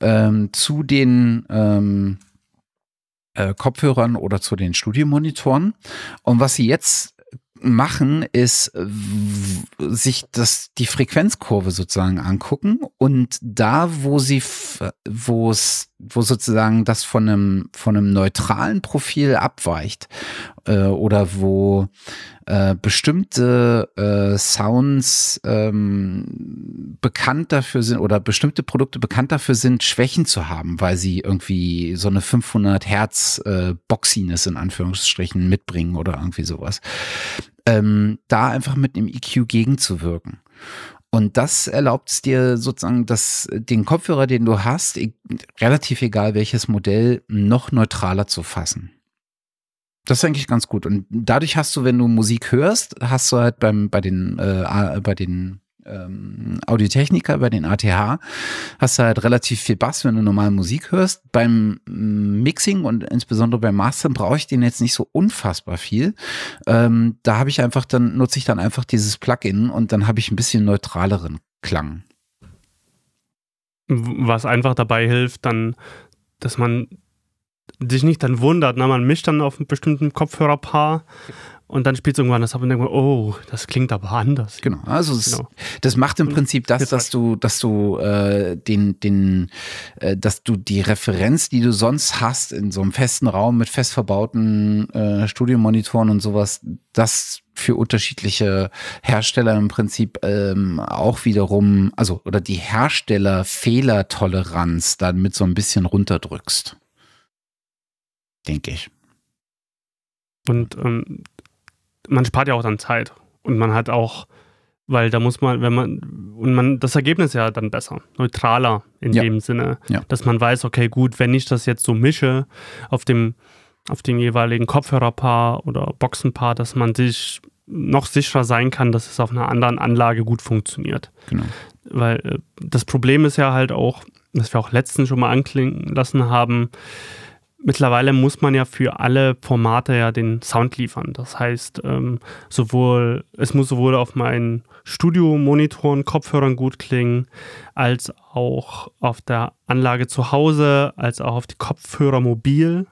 ähm, zu den ähm, äh, Kopfhörern oder zu den Studiomonitoren. Und was sie jetzt machen, ist sich das, die Frequenzkurve sozusagen angucken und da, wo sie, wo es, wo sozusagen das von einem, von einem neutralen Profil abweicht, äh, oder wo äh, bestimmte äh, Sounds ähm, bekannt dafür sind oder bestimmte Produkte bekannt dafür sind, Schwächen zu haben, weil sie irgendwie so eine 500 Hertz äh, Boxiness in Anführungsstrichen mitbringen oder irgendwie sowas. Ähm, da einfach mit einem EQ gegenzuwirken. Und das erlaubt es dir sozusagen, dass den Kopfhörer, den du hast, e relativ egal welches Modell, noch neutraler zu fassen. Das ist eigentlich ganz gut. Und dadurch hast du, wenn du Musik hörst, hast du halt beim, bei den, äh, bei den ähm, Audiotechniker, bei den ATH, hast du halt relativ viel Bass, wenn du normal Musik hörst. Beim mm, Mixing und insbesondere beim Mastern brauche ich den jetzt nicht so unfassbar viel. Ähm, da habe ich einfach, dann nutze ich dann einfach dieses Plugin und dann habe ich ein bisschen neutraleren Klang. Was einfach dabei hilft, dann, dass man sich nicht dann wundert, na, man mischt dann auf einem bestimmten Kopfhörerpaar und dann spielt es irgendwann das ab und denkt man, oh, das klingt aber anders. Genau, also es, genau. das macht im Prinzip das, dass du, dass du äh, den, den, äh, dass du die Referenz, die du sonst hast in so einem festen Raum mit fest verbauten äh, Studiomonitoren und sowas, das für unterschiedliche Hersteller im Prinzip ähm, auch wiederum, also oder die Herstellerfehlertoleranz dann mit so ein bisschen runterdrückst. Denke ich. Und ähm, man spart ja auch dann Zeit und man hat auch, weil da muss man, wenn man, und man, das Ergebnis ja dann besser, neutraler in ja. dem Sinne, ja. dass man weiß, okay, gut, wenn ich das jetzt so mische auf dem, auf dem jeweiligen Kopfhörerpaar oder Boxenpaar, dass man sich noch sicherer sein kann, dass es auf einer anderen Anlage gut funktioniert. Genau. Weil äh, das Problem ist ja halt auch, was wir auch letztens schon mal anklingen lassen haben, mittlerweile muss man ja für alle Formate ja den Sound liefern. Das heißt, ähm, sowohl, es muss sowohl auf meinen Studiomonitoren, Kopfhörern gut klingen, als auch auf der Anlage zu Hause, als auch auf die Kopfhörer mobil.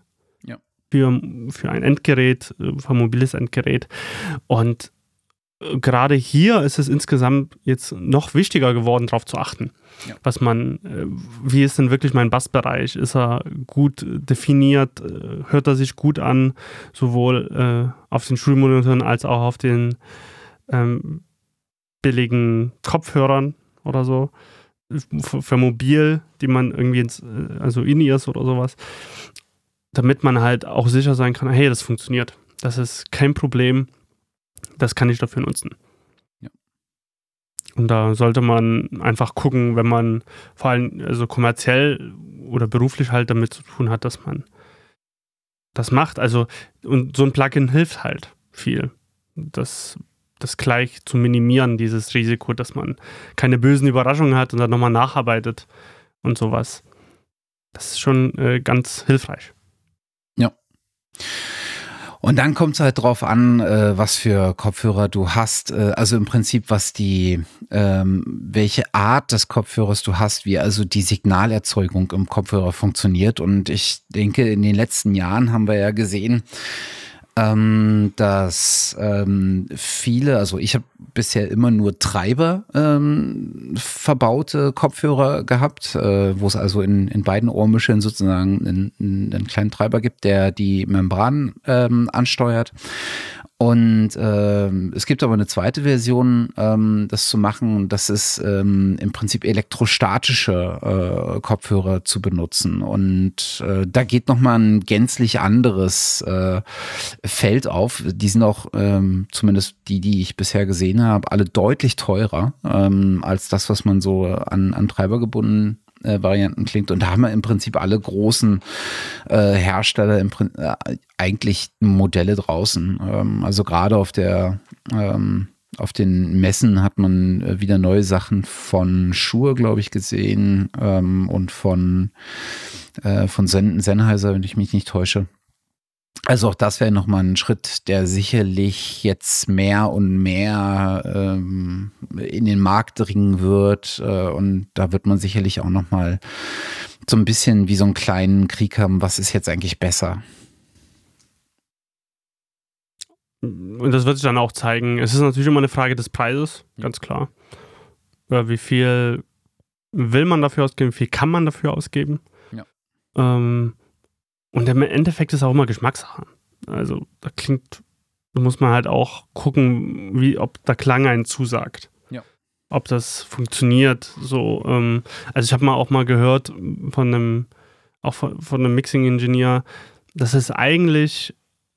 Ja. Für, für ein Endgerät, äh, für ein mobiles Endgerät. Und gerade hier ist es insgesamt jetzt noch wichtiger geworden, darauf zu achten. Ja. Was man, äh, wie ist denn wirklich mein Bassbereich? Ist er gut definiert? Äh, hört er sich gut an? Sowohl äh, auf den Schulmonitoren als auch auf den ähm, billigen Kopfhörern oder so. Für, für, mobil, die man irgendwie ins, also In-Ears oder sowas. Damit man halt auch sicher sein kann, hey, das funktioniert. Das ist kein Problem. Das kann ich dafür nutzen. Und da sollte man einfach gucken, wenn man vor allem also kommerziell oder beruflich halt damit zu tun hat, dass man das macht. Also, und so ein Plugin hilft halt viel. Das, das gleich zu minimieren, dieses Risiko, dass man keine bösen Überraschungen hat und dann nochmal nacharbeitet und sowas. Das ist schon äh, ganz hilfreich. Ja. Und dann kommt es halt drauf an, äh, was für Kopfhörer du hast. Äh, also im Prinzip, was die, ähm, welche Art des Kopfhörers du hast, wie also die Signalerzeugung im Kopfhörer funktioniert. Und ich denke, in den letzten Jahren haben wir ja gesehen, ähm, dass ähm, viele, also ich habe bisher immer nur Treiber ähm, verbaute Kopfhörer gehabt, äh, wo es also in, in beiden Ohrmuscheln sozusagen einen, einen kleinen Treiber gibt, der die Membran ähm, ansteuert. Und ähm, es gibt aber eine zweite Version, ähm, das zu machen. Das ist ähm, im Prinzip elektrostatische äh, Kopfhörer zu benutzen. Und äh, da geht nochmal ein gänzlich anderes äh, Feld auf. Die sind auch, ähm, zumindest die, die ich bisher gesehen habe, alle deutlich teurer ähm, als das, was man so an, an Treiber gebunden äh, Varianten klingt. Und da haben wir im Prinzip alle großen äh, Hersteller im, äh, eigentlich Modelle draußen. Ähm, also gerade auf der ähm, auf den Messen hat man äh, wieder neue Sachen von Schuhe, glaube ich, gesehen ähm, und von, äh, von Sen Sennheiser, wenn ich mich nicht täusche. Also auch das wäre nochmal ein Schritt, der sicherlich jetzt mehr und mehr ähm, in den Markt dringen wird. Äh, und da wird man sicherlich auch nochmal so ein bisschen wie so einen kleinen Krieg haben, was ist jetzt eigentlich besser. Und das wird sich dann auch zeigen. Es ist natürlich immer eine Frage des Preises, ganz klar. Wie viel will man dafür ausgeben, wie viel kann man dafür ausgeben? Ja. Ähm, und im Endeffekt ist auch immer Geschmackssache. Also da klingt, da muss man halt auch gucken, wie, ob der Klang einen zusagt. Ja. Ob das funktioniert. So, ähm, also ich habe mal auch mal gehört von einem, auch von, von einem Mixing-Ingenieur, dass es eigentlich,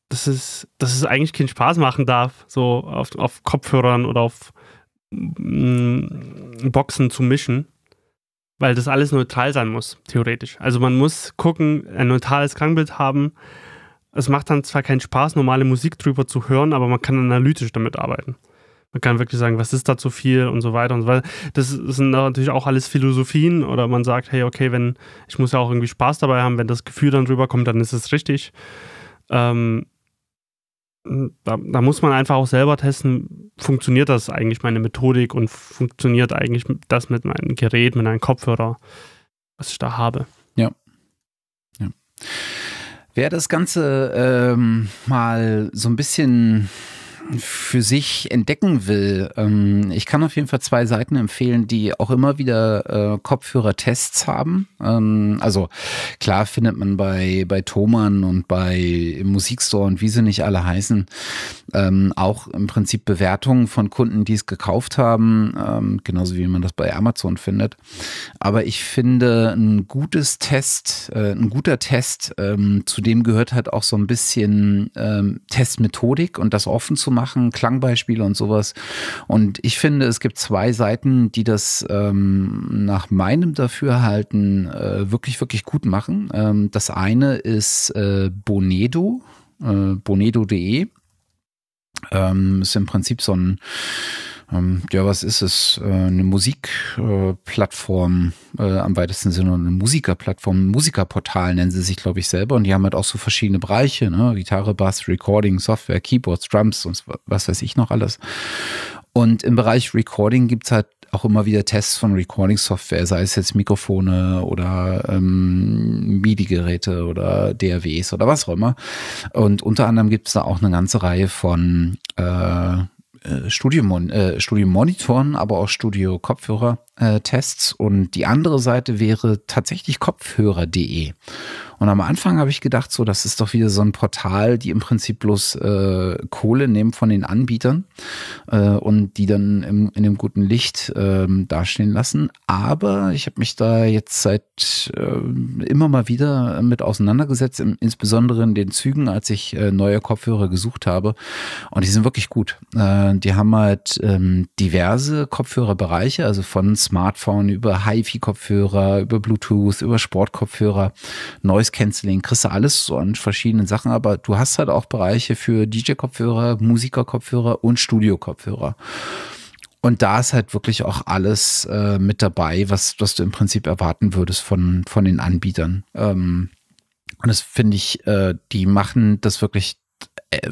dass es, dass es eigentlich keinen Spaß machen darf, so auf, auf Kopfhörern oder auf mm, Boxen zu mischen weil das alles neutral sein muss, theoretisch. Also man muss gucken, ein neutrales Klangbild haben. Es macht dann zwar keinen Spaß, normale Musik drüber zu hören, aber man kann analytisch damit arbeiten. Man kann wirklich sagen, was ist da zu viel und so weiter und so weiter. Das sind natürlich auch alles Philosophien oder man sagt, hey, okay, wenn, ich muss ja auch irgendwie Spaß dabei haben, wenn das Gefühl dann drüber kommt, dann ist es richtig. Ähm, da, da, muss man einfach auch selber testen, funktioniert das eigentlich meine Methodik und funktioniert eigentlich das mit meinem Gerät, mit einem Kopfhörer, was ich da habe. Ja. ja. Wer das Ganze ähm, mal so ein bisschen für sich entdecken will, ähm, ich kann auf jeden Fall zwei Seiten empfehlen, die auch immer wieder äh, Kopfhörer-Tests haben. Ähm, also klar findet man bei, bei Thomann und bei Musikstore und wie sie nicht alle heißen, ähm, auch im Prinzip Bewertungen von Kunden, die es gekauft haben, ähm, genauso wie man das bei Amazon findet. Aber ich finde, ein gutes Test, äh, ein guter Test, ähm, zu dem gehört halt auch so ein bisschen ähm, Testmethodik und das offen zu machen, Klangbeispiele und sowas. Und ich finde, es gibt zwei Seiten, die das ähm, nach meinem Dafürhalten äh, wirklich, wirklich gut machen. Ähm, das eine ist äh, Bonedo, äh, bonedo.de. Ähm, ist im Prinzip so ein ähm, ja, was ist es? Äh, eine Musikplattform äh, äh, am weitesten Sinne, eine Musikerplattform, Musikerportal nennen sie sich, glaube ich, selber. Und die haben halt auch so verschiedene Bereiche, ne? Gitarre, Bass, Recording, Software, Keyboards, Drums und was weiß ich noch alles. Und im Bereich Recording gibt es halt auch immer wieder Tests von Recording-Software, sei es jetzt Mikrofone oder ähm, MIDI-Geräte oder DAWs oder was auch immer. Und unter anderem gibt es da auch eine ganze Reihe von äh, äh, Studiomon äh, Studiomonitoren, aber auch Studio-Kopfhörer-Tests. Äh, und die andere Seite wäre tatsächlich kopfhörer.de. Und am Anfang habe ich gedacht, so, das ist doch wieder so ein Portal, die im Prinzip bloß äh, Kohle nehmen von den Anbietern äh, und die dann im, in dem guten Licht äh, dastehen lassen. Aber ich habe mich da jetzt seit äh, immer mal wieder mit auseinandergesetzt, im, insbesondere in den Zügen, als ich äh, neue Kopfhörer gesucht habe. Und die sind wirklich gut. Äh, die haben halt ähm, diverse Kopfhörerbereiche, also von Smartphone über HiFi-Kopfhörer, über Bluetooth, über Sportkopfhörer, Noise Canceling, kriegst du alles so an verschiedenen Sachen, aber du hast halt auch Bereiche für DJ-Kopfhörer, Musiker-Kopfhörer und Studio-Kopfhörer. Und da ist halt wirklich auch alles äh, mit dabei, was, was du im Prinzip erwarten würdest von, von den Anbietern. Ähm, und das finde ich, äh, die machen das wirklich äh,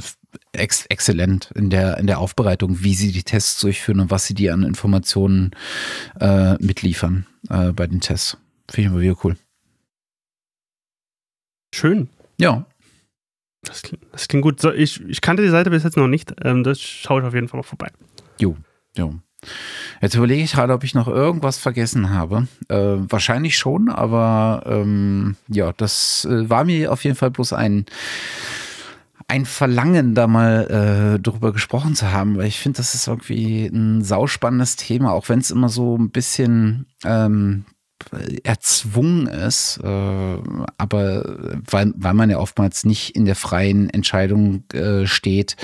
ex exzellent in der, in der Aufbereitung, wie sie die Tests durchführen und was sie dir an Informationen äh, mitliefern äh, bei den Tests. Finde ich immer wieder cool. Schön. Ja. Das klingt, das klingt gut. So, ich, ich kannte die Seite bis jetzt noch nicht. Ähm, das schaue ich auf jeden Fall mal vorbei. Jo, jo. Jetzt überlege ich gerade, ob ich noch irgendwas vergessen habe. Äh, wahrscheinlich schon, aber ähm, ja, das äh, war mir auf jeden Fall bloß ein, ein Verlangen, da mal äh, drüber gesprochen zu haben, weil ich finde, das ist irgendwie ein sauspannendes Thema, auch wenn es immer so ein bisschen ähm, erzwungen ist, äh, aber weil, weil man ja oftmals nicht in der freien Entscheidung äh, steht,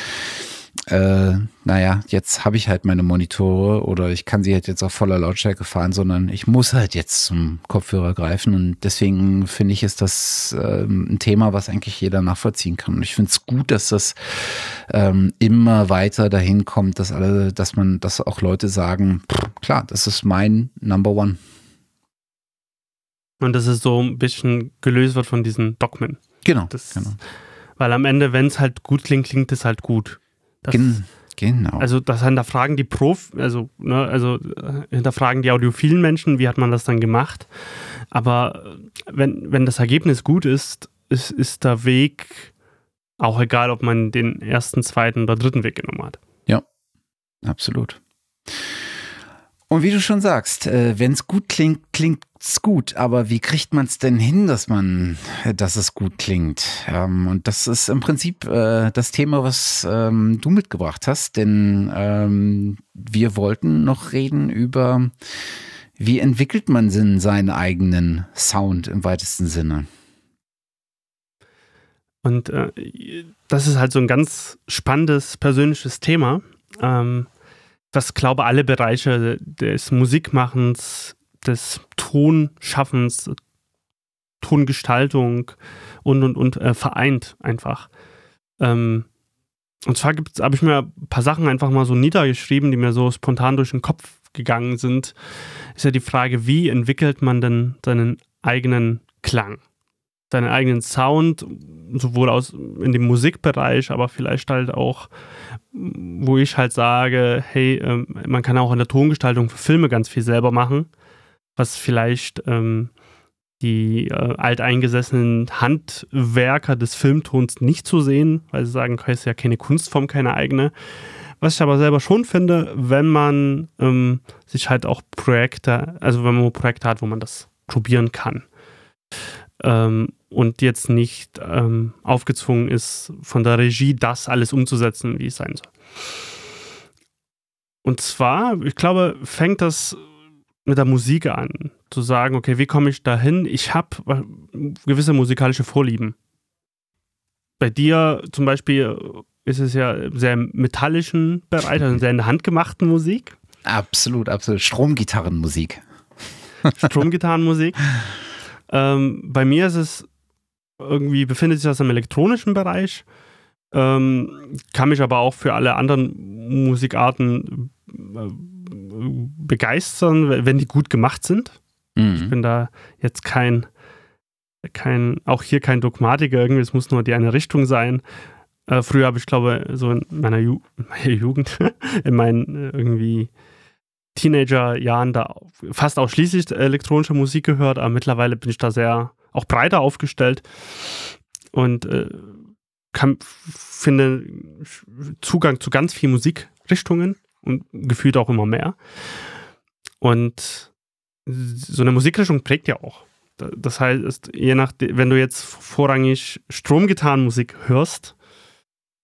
äh, naja, jetzt habe ich halt meine Monitore oder ich kann sie halt jetzt auf voller Lautstärke fahren, sondern ich muss halt jetzt zum Kopfhörer greifen und deswegen finde ich, ist das ähm, ein Thema, was eigentlich jeder nachvollziehen kann. Und ich finde es gut, dass das ähm, immer weiter dahin kommt, dass alle, dass man, dass auch Leute sagen, pff, klar, das ist mein Number One. Und das ist so ein bisschen gelöst wird von diesen Dogmen. Genau. Das, genau. Weil am Ende, wenn es halt gut klingt, klingt es halt gut. Das, Gen genau. Also das hinterfragen die Prof, also, ne, also äh, hinterfragen die audiophilen Menschen, wie hat man das dann gemacht. Aber äh, wenn, wenn das Ergebnis gut ist, ist, ist der Weg auch egal, ob man den ersten, zweiten oder dritten Weg genommen hat. Ja, absolut. Und wie du schon sagst, äh, wenn es gut klingt, klingt es gut. Aber wie kriegt man es denn hin, dass man, dass es gut klingt? Ähm, und das ist im Prinzip äh, das Thema, was ähm, du mitgebracht hast. Denn ähm, wir wollten noch reden über, wie entwickelt man denn seinen eigenen Sound im weitesten Sinne? Und äh, das ist halt so ein ganz spannendes persönliches Thema. Ähm, was glaube alle Bereiche des Musikmachens, des Tonschaffens, Tongestaltung und und und äh, vereint einfach. Ähm, und zwar habe ich mir ein paar Sachen einfach mal so niedergeschrieben, die mir so spontan durch den Kopf gegangen sind. Ist ja die Frage, wie entwickelt man denn seinen eigenen Klang? Seinen eigenen Sound, sowohl aus in dem Musikbereich, aber vielleicht halt auch wo ich halt sage, hey, ähm, man kann auch in der Tongestaltung für Filme ganz viel selber machen, was vielleicht ähm, die äh, alteingesessenen Handwerker des Filmtons nicht zu sehen, weil sie sagen, es ist ja keine Kunstform, keine eigene. Was ich aber selber schon finde, wenn man ähm, sich halt auch Projekte, also wenn man Projekte hat, wo man das probieren kann. Ähm, und jetzt nicht ähm, aufgezwungen ist, von der Regie das alles umzusetzen, wie es sein soll. Und zwar, ich glaube, fängt das mit der Musik an, zu sagen, okay, wie komme ich dahin? Ich habe gewisse musikalische Vorlieben. Bei dir zum Beispiel ist es ja sehr metallischen Bereich, also sehr in der Hand gemachten Musik. Absolut, absolut. Stromgitarrenmusik. Stromgitarrenmusik. <laughs> ähm, bei mir ist es irgendwie, befindet sich das im elektronischen Bereich. Ähm, kann mich aber auch für alle anderen Musikarten äh, begeistern, wenn die gut gemacht sind. Mhm. Ich bin da jetzt kein, kein, auch hier kein Dogmatiker, irgendwie, es muss nur die eine Richtung sein. Äh, früher habe ich, glaube so in meiner, Ju <laughs> meiner Jugend, <laughs> in meinen äh, irgendwie Teenagerjahren da fast ausschließlich elektronische Musik gehört, aber mittlerweile bin ich da sehr auch breiter aufgestellt und äh, kann, finde Zugang zu ganz vielen Musikrichtungen und gefühlt auch immer mehr. Und so eine Musikrichtung prägt ja auch. Das heißt, je nach, wenn du jetzt vorrangig Stromgitarrenmusik hörst,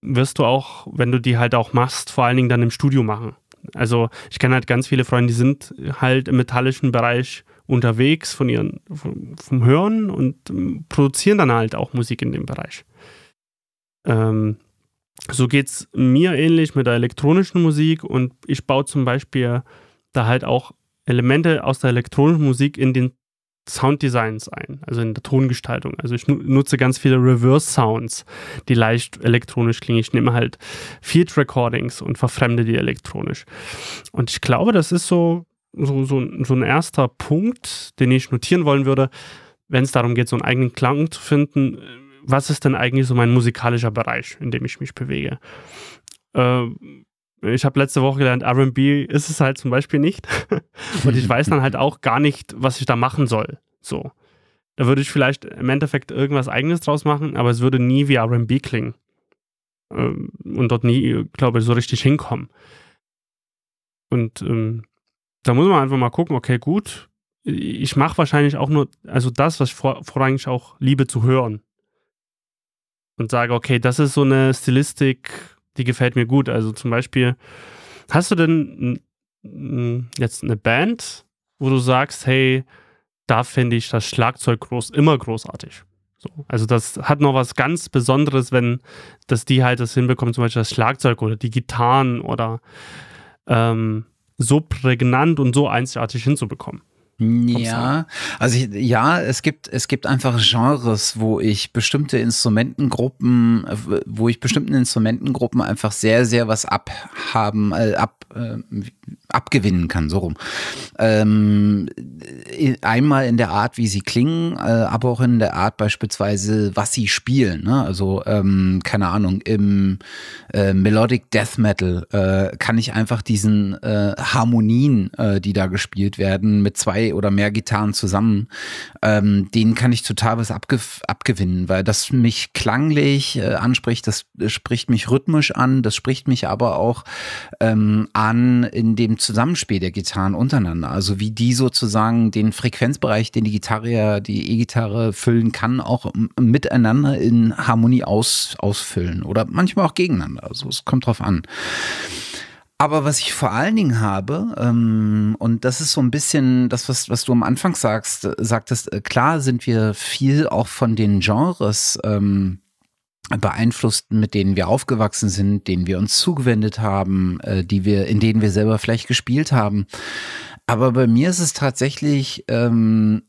wirst du auch, wenn du die halt auch machst, vor allen Dingen dann im Studio machen. Also ich kenne halt ganz viele Freunde, die sind halt im metallischen Bereich unterwegs von ihren, vom, vom Hören und ähm, produzieren dann halt auch Musik in dem Bereich. Ähm, so geht es mir ähnlich mit der elektronischen Musik und ich baue zum Beispiel da halt auch Elemente aus der elektronischen Musik in den Sounddesigns ein, also in der Tongestaltung. Also ich nutze ganz viele Reverse Sounds, die leicht elektronisch klingen. Ich nehme halt Field Recordings und verfremde die elektronisch. Und ich glaube, das ist so, so, so, so ein erster Punkt, den ich notieren wollen würde, wenn es darum geht, so einen eigenen Klang zu finden. Was ist denn eigentlich so mein musikalischer Bereich, in dem ich mich bewege? Äh, ich habe letzte Woche gelernt, RB ist es halt zum Beispiel nicht. <laughs> Und ich weiß dann halt auch gar nicht, was ich da machen soll. So. Da würde ich vielleicht im Endeffekt irgendwas eigenes draus machen, aber es würde nie wie RB klingen. Ähm, und dort nie, glaube ich, so richtig hinkommen. Und ähm, da muss man einfach mal gucken, okay, gut, ich mache wahrscheinlich auch nur, also das, was ich vor, vorrangig auch liebe zu hören. Und sage, okay, das ist so eine Stilistik, die gefällt mir gut. Also zum Beispiel, hast du denn jetzt eine Band, wo du sagst, hey, da finde ich das Schlagzeug groß, immer großartig. So, also das hat noch was ganz Besonderes, wenn dass die halt das hinbekommen, zum Beispiel das Schlagzeug oder die Gitarren oder ähm, so prägnant und so einzigartig hinzubekommen. Ja, also ich, ja, es gibt es gibt einfach Genres, wo ich bestimmte Instrumentengruppen, wo ich bestimmten Instrumentengruppen einfach sehr sehr was abhaben, äh, ab äh, abgewinnen kann, so rum. Ähm, einmal in der Art, wie sie klingen, äh, aber auch in der Art beispielsweise, was sie spielen. Ne? Also, ähm, keine Ahnung, im äh, Melodic Death Metal äh, kann ich einfach diesen äh, Harmonien, die da gespielt werden, mit zwei oder mehr Gitarren zusammen, ähm, denen kann ich total was abge abgewinnen, weil das mich klanglich äh, anspricht, das spricht mich rhythmisch an, das spricht mich aber auch ähm, an in dem Zusammenspiel der Gitarren untereinander. Also wie die sozusagen den Frequenzbereich, den die Gitarre, die E-Gitarre füllen kann, auch miteinander in Harmonie aus, ausfüllen oder manchmal auch gegeneinander. Also es kommt drauf an. Aber was ich vor allen Dingen habe, ähm, und das ist so ein bisschen das, was, was du am Anfang sagst, sagtest, äh, klar sind wir viel auch von den Genres ähm, beeinflusst, mit denen wir aufgewachsen sind, denen wir uns zugewendet haben, äh, die wir, in denen wir selber vielleicht gespielt haben. Aber bei mir ist es tatsächlich ähm,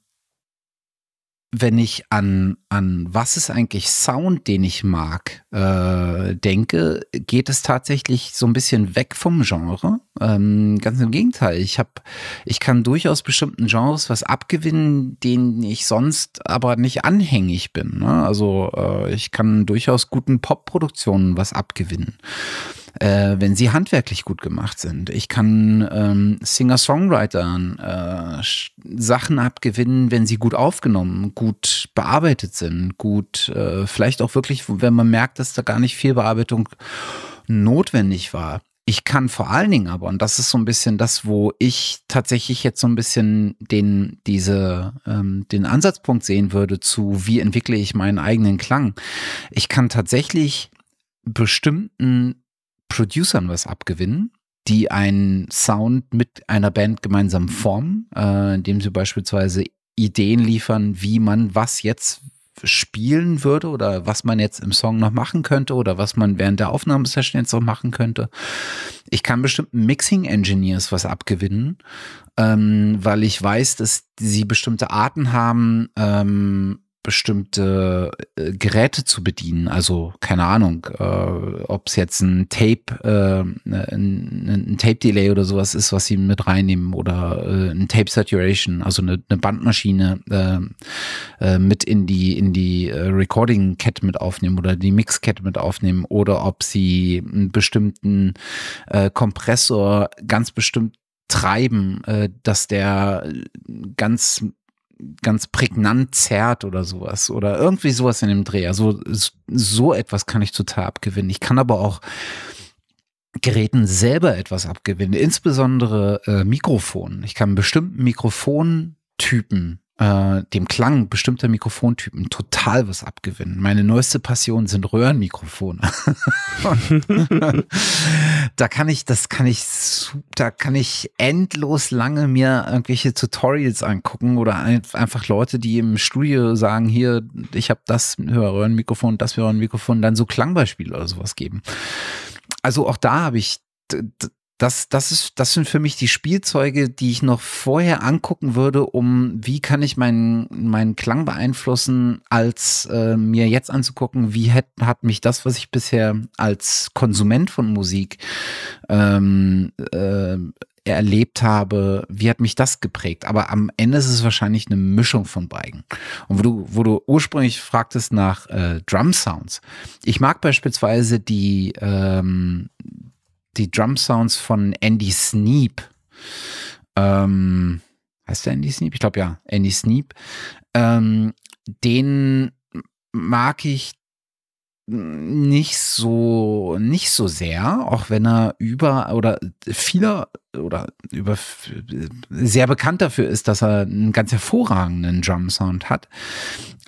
wenn ich an, an was ist eigentlich Sound, den ich mag, äh, denke, geht es tatsächlich so ein bisschen weg vom Genre. Ähm, ganz im Gegenteil, ich habe, ich kann durchaus bestimmten Genres was abgewinnen, denen ich sonst aber nicht anhängig bin. Ne? Also äh, ich kann durchaus guten Pop-Produktionen was abgewinnen. Äh, wenn sie handwerklich gut gemacht sind. Ich kann ähm, Singer-Songwritern äh, Sachen abgewinnen, wenn sie gut aufgenommen, gut bearbeitet sind, gut, äh, vielleicht auch wirklich, wenn man merkt, dass da gar nicht viel Bearbeitung notwendig war. Ich kann vor allen Dingen aber, und das ist so ein bisschen das, wo ich tatsächlich jetzt so ein bisschen den, diese, ähm, den Ansatzpunkt sehen würde zu, wie entwickle ich meinen eigenen Klang. Ich kann tatsächlich bestimmten Producern was abgewinnen, die einen Sound mit einer Band gemeinsam formen, äh, indem sie beispielsweise Ideen liefern, wie man was jetzt spielen würde oder was man jetzt im Song noch machen könnte oder was man während der Aufnahmesession jetzt noch machen könnte. Ich kann bestimmten Mixing-Engineers was abgewinnen, ähm, weil ich weiß, dass sie bestimmte Arten haben, ähm, bestimmte äh, Geräte zu bedienen. Also keine Ahnung, äh, ob es jetzt ein Tape, äh, ein, ein Tape-Delay oder sowas ist, was sie mit reinnehmen oder äh, ein Tape Saturation, also eine, eine Bandmaschine äh, äh, mit in die in die äh, Recording-Kette mit aufnehmen oder die Mix-Kette mit aufnehmen oder ob sie einen bestimmten äh, Kompressor ganz bestimmt treiben, äh, dass der ganz ganz prägnant zerrt oder sowas oder irgendwie sowas in dem Dreh. Also so etwas kann ich total abgewinnen. Ich kann aber auch Geräten selber etwas abgewinnen, insbesondere äh, Mikrofonen. Ich kann bestimmten Mikrofontypen äh, dem Klang bestimmter Mikrofontypen total was abgewinnen. Meine neueste Passion sind Röhrenmikrofone. <laughs> da kann ich, das kann ich, da kann ich endlos lange mir irgendwelche Tutorials angucken oder einfach Leute, die im Studio sagen, hier, ich habe das Röhrenmikrofon, das Röhrenmikrofon, dann so Klangbeispiele oder sowas geben. Also auch da habe ich das, das ist, das sind für mich die Spielzeuge, die ich noch vorher angucken würde, um wie kann ich meinen, meinen Klang beeinflussen, als äh, mir jetzt anzugucken, wie hat, hat mich das, was ich bisher als Konsument von Musik ähm, äh, erlebt habe, wie hat mich das geprägt? Aber am Ende ist es wahrscheinlich eine Mischung von beiden. Und wo du, wo du ursprünglich fragtest nach äh, Drum Sounds. Ich mag beispielsweise die, ähm, die Drum Sounds von Andy Sneap. Ähm, heißt der Andy Sneap? Ich glaube ja, Andy Sneap. Ähm, den mag ich nicht so nicht so sehr, auch wenn er über oder vieler oder über sehr bekannt dafür ist, dass er einen ganz hervorragenden Drum Sound hat.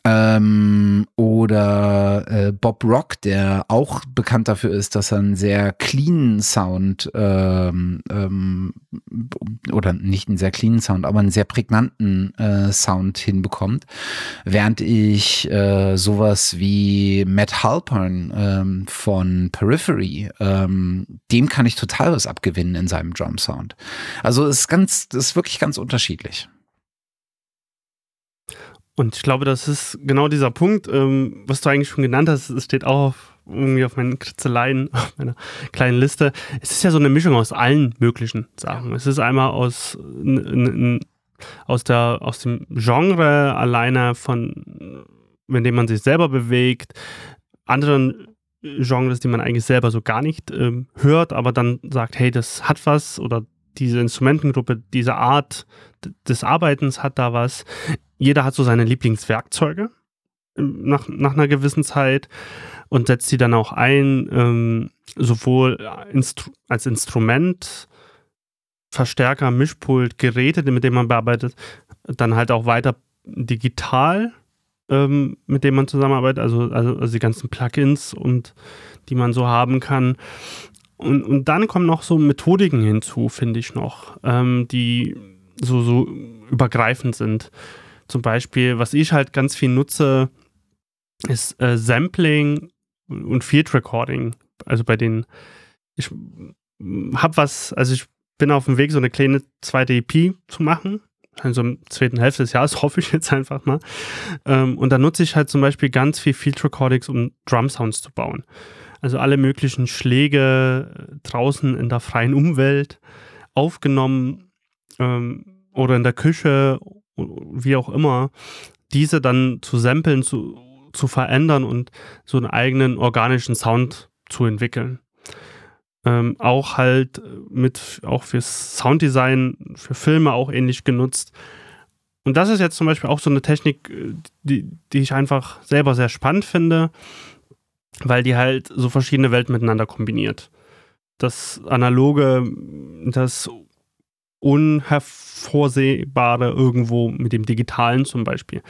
Ähm, oder äh, Bob Rock, der auch bekannt dafür ist, dass er einen sehr cleanen Sound ähm, ähm, oder nicht einen sehr cleanen Sound, aber einen sehr prägnanten äh, Sound hinbekommt. Während ich äh, sowas wie Matt Halpern ähm, von Periphery, ähm, dem kann ich total was abgewinnen in seinem Drum Sound. Also es ist ganz, das ist wirklich ganz unterschiedlich. Und ich glaube, das ist genau dieser Punkt, ähm, was du eigentlich schon genannt hast, es steht auch auf, irgendwie auf meinen Kritzeleien, <laughs> auf meiner kleinen Liste. Es ist ja so eine Mischung aus allen möglichen Sachen. Es ist einmal aus, aus, der, aus dem Genre alleine von, in dem man sich selber bewegt, anderen Genres, die man eigentlich selber so gar nicht ähm, hört, aber dann sagt, hey, das hat was oder diese Instrumentengruppe, diese Art des Arbeitens hat da was jeder hat so seine Lieblingswerkzeuge ähm, nach, nach einer gewissen Zeit und setzt sie dann auch ein, ähm, sowohl Instru als Instrument, Verstärker, Mischpult, Geräte, mit denen man bearbeitet, dann halt auch weiter digital, ähm, mit denen man zusammenarbeitet, also, also, also die ganzen Plugins und die man so haben kann. Und, und dann kommen noch so Methodiken hinzu, finde ich noch, ähm, die so, so übergreifend sind. Zum Beispiel, was ich halt ganz viel nutze, ist äh, Sampling und Field Recording. Also bei den, ich habe was, also ich bin auf dem Weg, so eine kleine zweite EP zu machen. Also im zweiten Hälfte des Jahres <laughs> hoffe ich jetzt einfach mal. Ähm, und da nutze ich halt zum Beispiel ganz viel Field Recordings, um Drum Sounds zu bauen. Also alle möglichen Schläge draußen in der freien Umwelt aufgenommen ähm, oder in der Küche wie auch immer, diese dann zu samplen, zu, zu verändern und so einen eigenen organischen Sound zu entwickeln. ähm, auch halt mit, auch fürs Sounddesign, für Filme auch ähnlich genutzt. Und das ist jetzt zum Beispiel auch so eine Technik, die, die ich einfach selber sehr spannend finde, weil die halt so verschiedene Welten miteinander kombiniert. Das Analoge, das Unhervorsehbare irgendwo mit dem Digitalen zum Beispiel.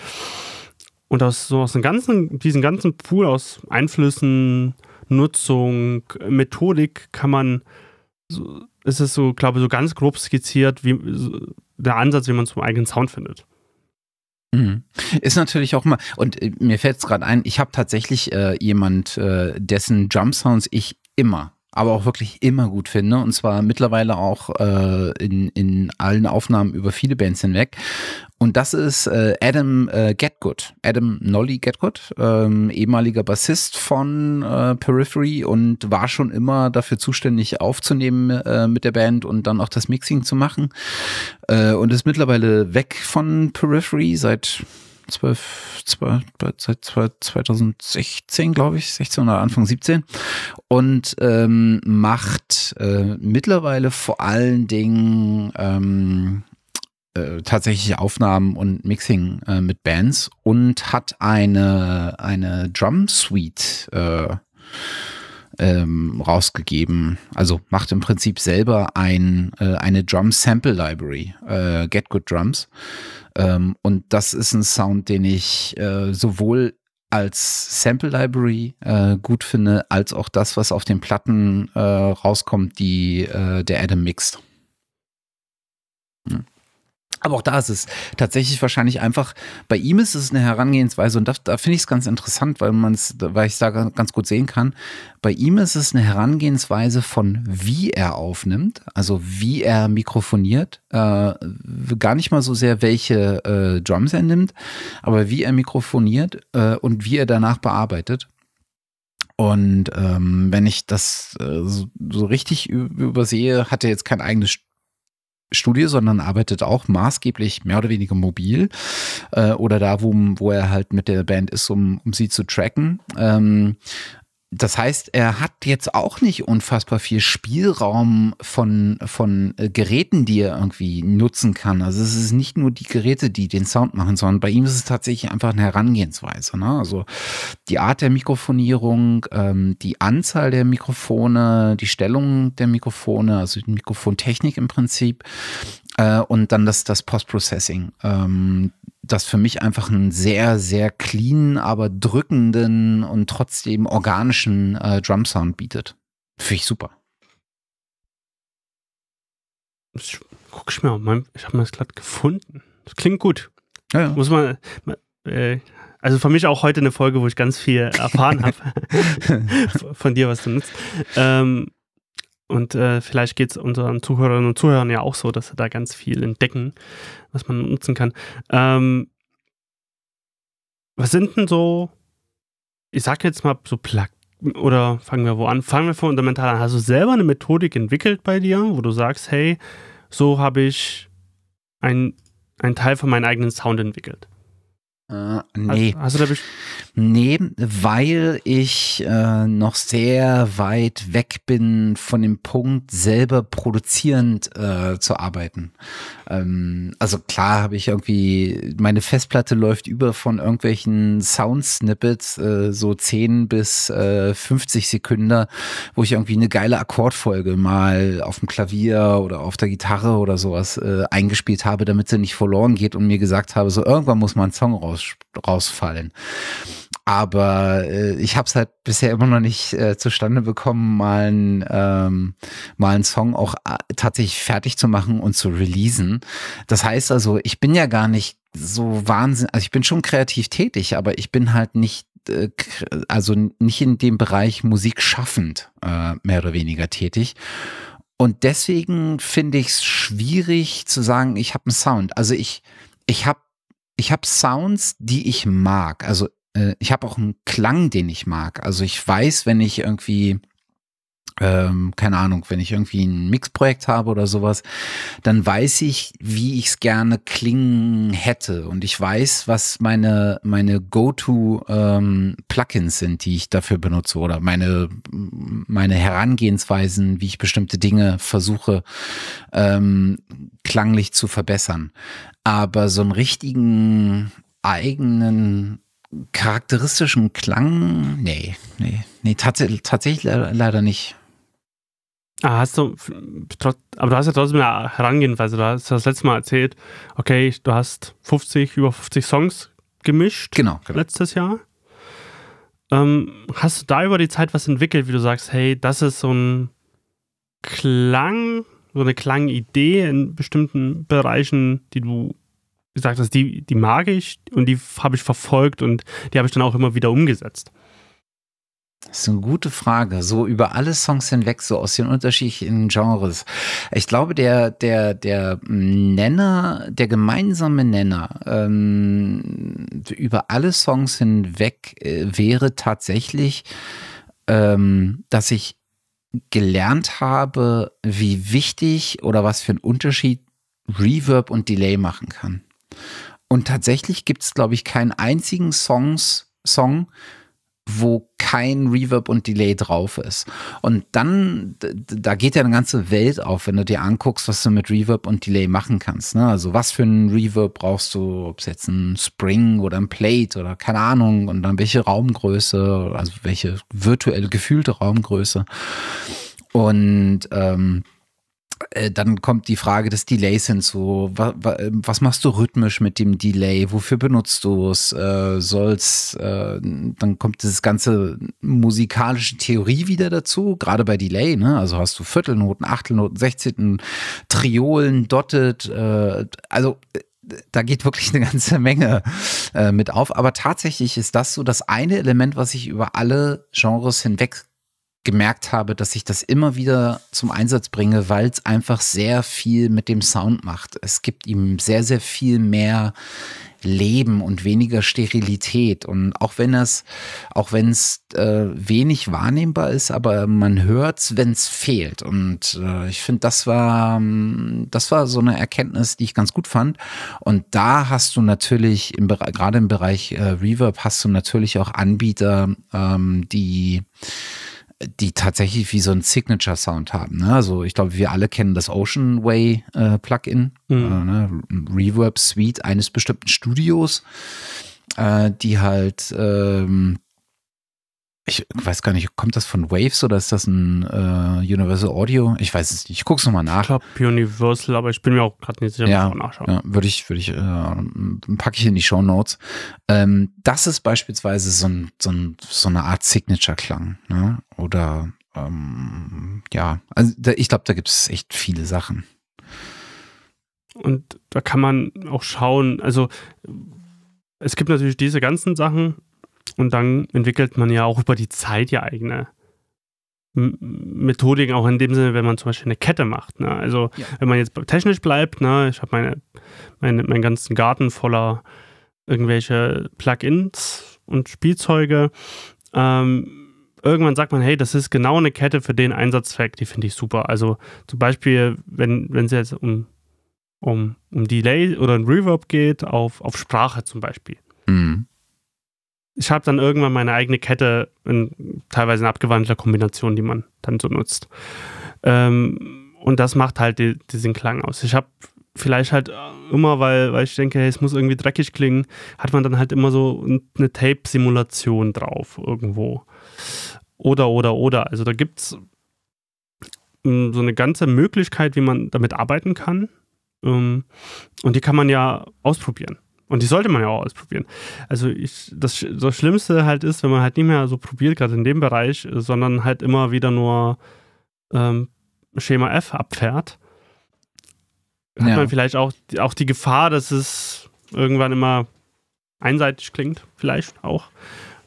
Und aus so aus dem ganzen, diesem ganzen Pool aus Einflüssen, Nutzung, Methodik kann man, so, ist es so, glaube ich, so ganz grob skizziert, wie der Ansatz, wie man zum eigenen Sound findet. Mhm. Ist natürlich auch mal, und äh, mir fällt es gerade ein, ich habe tatsächlich äh, jemand, äh, dessen Jump Sounds ich immer aber auch wirklich immer gut finde. Und zwar mittlerweile auch äh, in, in allen Aufnahmen über viele Bands hinweg. Und das ist äh, Adam äh, Getgood. Adam Nolly Getgood, ähm, ehemaliger Bassist von äh, Periphery und war schon immer dafür zuständig aufzunehmen äh, mit der Band und dann auch das Mixing zu machen. Äh, und ist mittlerweile weg von Periphery seit 12, 12, seit 2016, glaube ich, 16 oder Anfang 17 und ähm, macht äh, mittlerweile vor allen Dingen ähm, äh, tatsächlich Aufnahmen und Mixing äh, mit Bands und hat eine, eine Drum Suite äh, ähm, rausgegeben. Also macht im Prinzip selber ein, äh, eine Drum Sample Library, äh, Get Good Drums. Ähm, und das ist ein Sound, den ich äh, sowohl als Sample Library äh, gut finde, als auch das, was auf den Platten äh, rauskommt, die äh, der Adam mixt. Hm. Aber auch da ist es tatsächlich wahrscheinlich einfach, bei ihm ist es eine Herangehensweise und da, da finde ich es ganz interessant, weil man es, weil ich es da ganz gut sehen kann. Bei ihm ist es eine Herangehensweise von wie er aufnimmt, also wie er mikrofoniert, äh, gar nicht mal so sehr welche äh, Drums er nimmt, aber wie er mikrofoniert äh, und wie er danach bearbeitet. Und ähm, wenn ich das äh, so, so richtig übersehe, hat er jetzt kein eigenes Studie, sondern arbeitet auch maßgeblich mehr oder weniger mobil äh, oder da, wo, wo er halt mit der Band ist, um, um sie zu tracken. Ähm, das heißt, er hat jetzt auch nicht unfassbar viel Spielraum von, von äh, Geräten, die er irgendwie nutzen kann. Also es ist nicht nur die Geräte, die den Sound machen, sondern bei ihm ist es tatsächlich einfach eine Herangehensweise. Ne? Also die Art der Mikrofonierung, ähm, die Anzahl der Mikrofone, die Stellung der Mikrofone, also die Mikrofontechnik im Prinzip äh, und dann das, das Post-Processing. Ähm, das für mich einfach einen sehr, sehr clean, aber drückenden und trotzdem organischen äh, Drum-Sound bietet. Finde ich super. Ich, guck ich mir mal, ich habe mir das gerade gefunden. Das klingt gut. Ja, ja. Muss man, äh, also für mich auch heute eine Folge, wo ich ganz viel erfahren <laughs> habe <laughs> von dir, was du nutzt. Ähm, und äh, vielleicht geht es unseren Zuhörerinnen und Zuhörern ja auch so, dass sie da ganz viel entdecken, was man nutzen kann. Ähm, was sind denn so, ich sag jetzt mal so Plug, oder fangen wir wo an? Fangen wir fundamental an. Hast du selber eine Methodik entwickelt bei dir, wo du sagst, hey, so habe ich einen Teil von meinem eigenen Sound entwickelt? Äh, nee. Hast, hast nee, weil ich äh, noch sehr weit weg bin von dem Punkt, selber produzierend äh, zu arbeiten. Ähm, also klar habe ich irgendwie, meine Festplatte läuft über von irgendwelchen Sound-Snippets, äh, so 10 bis äh, 50 Sekunden, wo ich irgendwie eine geile Akkordfolge mal auf dem Klavier oder auf der Gitarre oder sowas äh, eingespielt habe, damit sie nicht verloren geht und mir gesagt habe, so irgendwann muss man einen Song raus raus, rausfallen. Aber äh, ich habe es halt bisher immer noch nicht äh, zustande bekommen, mal, ein, ähm, mal einen Song auch äh, tatsächlich fertig zu machen und zu releasen. Das heißt also, ich bin ja gar nicht so wahnsinnig, also ich bin schon kreativ tätig, aber ich bin halt nicht äh, also nicht in dem Bereich Musik schaffend äh, mehr oder weniger tätig. Und deswegen finde ich es schwierig zu sagen, ich habe einen Sound. Also ich, ich habe ich habe Sounds, die ich mag. Also äh, ich habe auch einen Klang, den ich mag. Also ich weiß, wenn ich irgendwie ähm, keine Ahnung, wenn ich irgendwie ein Mixprojekt habe oder sowas, dann weiß ich, wie ich es gerne klingen hätte und ich weiß, was meine meine Go-to ähm, Plugins sind, die ich dafür benutze oder meine meine Herangehensweisen, wie ich bestimmte Dinge versuche ähm, klanglich zu verbessern. Aber so einen richtigen eigenen charakteristischen Klang, nee, nee, nee, tats tatsächlich leider nicht. Ah, hast du, aber du hast ja trotzdem eine Herangehensweise. Du hast das letzte Mal erzählt, okay, du hast 50, über 50 Songs gemischt. Genau, genau. Letztes Jahr. Ähm, hast du da über die Zeit was entwickelt, wie du sagst, hey, das ist so ein Klang, so eine Klangidee in bestimmten Bereichen, die du gesagt hast, die, die mag ich und die habe ich verfolgt und die habe ich dann auch immer wieder umgesetzt? Das ist eine gute Frage. So über alle Songs hinweg, so aus den unterschiedlichen Genres. Ich glaube, der, der, der Nenner, der gemeinsame Nenner ähm, über alle Songs hinweg äh, wäre tatsächlich, ähm, dass ich gelernt habe, wie wichtig oder was für einen Unterschied Reverb und Delay machen kann. Und tatsächlich gibt es, glaube ich, keinen einzigen Songs, Song, wo kein Reverb und Delay drauf ist. Und dann, da geht ja eine ganze Welt auf, wenn du dir anguckst, was du mit Reverb und Delay machen kannst. Ne? Also was für ein Reverb brauchst du, ob es jetzt ein Spring oder ein Plate oder keine Ahnung und dann welche Raumgröße, also welche virtuelle gefühlte Raumgröße. Und ähm, äh, dann kommt die Frage des Delays hinzu. Was, was machst du rhythmisch mit dem Delay? Wofür benutzt du es? Äh, soll's, äh, dann kommt dieses ganze musikalische Theorie wieder dazu, gerade bei Delay, ne? Also hast du Viertelnoten, Achtelnoten, Sechzehnten, Triolen, Dotted, äh, also äh, da geht wirklich eine ganze Menge äh, mit auf. Aber tatsächlich ist das so das eine Element, was ich über alle Genres hinweg gemerkt habe, dass ich das immer wieder zum Einsatz bringe, weil es einfach sehr viel mit dem Sound macht. Es gibt ihm sehr, sehr viel mehr Leben und weniger Sterilität. Und auch wenn es, auch wenn es äh, wenig wahrnehmbar ist, aber man hört es, wenn es fehlt. Und äh, ich finde, das war, das war so eine Erkenntnis, die ich ganz gut fand. Und da hast du natürlich im gerade im Bereich äh, Reverb hast du natürlich auch Anbieter, ähm, die die tatsächlich wie so ein Signature-Sound haben. Ne? Also ich glaube, wir alle kennen das Ocean Way äh, Plugin, mhm. äh, ne? Reverb Suite eines bestimmten Studios, äh, die halt ähm, ich weiß gar nicht, kommt das von Waves oder ist das ein äh, Universal Audio? Ich weiß es nicht. Ich gucke es nochmal nach. Ich glaube Universal, aber ich bin mir auch gerade nicht sicher. Ja, nachschauen. ja würde ich, würde ich, äh, packe ich in die Show Notes. Ähm, das ist beispielsweise so, ein, so, ein, so eine Art Signature-Klang. Ne? Oder ähm, ja, also da, ich glaube, da gibt es echt viele Sachen. Und da kann man auch schauen, also es gibt natürlich diese ganzen Sachen, und dann entwickelt man ja auch über die Zeit ja eigene Methodiken, auch in dem Sinne, wenn man zum Beispiel eine Kette macht. Ne? Also ja. wenn man jetzt technisch bleibt, ne? ich habe meine, meine, meinen ganzen Garten voller irgendwelche Plugins und Spielzeuge. Ähm, irgendwann sagt man, hey, das ist genau eine Kette für den Einsatzzweck, die finde ich super. Also zum Beispiel, wenn es jetzt um, um, um Delay oder ein Reverb geht, auf, auf Sprache zum Beispiel. Mhm ich habe dann irgendwann meine eigene Kette, in, teilweise in abgewandelter Kombination, die man dann so nutzt. Ähm, und das macht halt die, diesen Klang aus. Ich habe vielleicht halt immer, weil, weil ich denke, hey, es muss irgendwie dreckig klingen, hat man dann halt immer so eine Tape-Simulation drauf irgendwo. Oder, oder, oder. Also da gibt es hm, so eine ganze Möglichkeit, wie man damit arbeiten kann. Ähm, und die kann man ja ausprobieren. Und die sollte man ja auch ausprobieren. Also ich, das, das Schlimmste halt ist, wenn man halt nicht mehr so probiert, gerade in dem Bereich, sondern halt immer wieder nur ähm, Schema F abfährt, hat ja. man vielleicht auch, auch die Gefahr, dass es irgendwann immer einseitig klingt, vielleicht auch.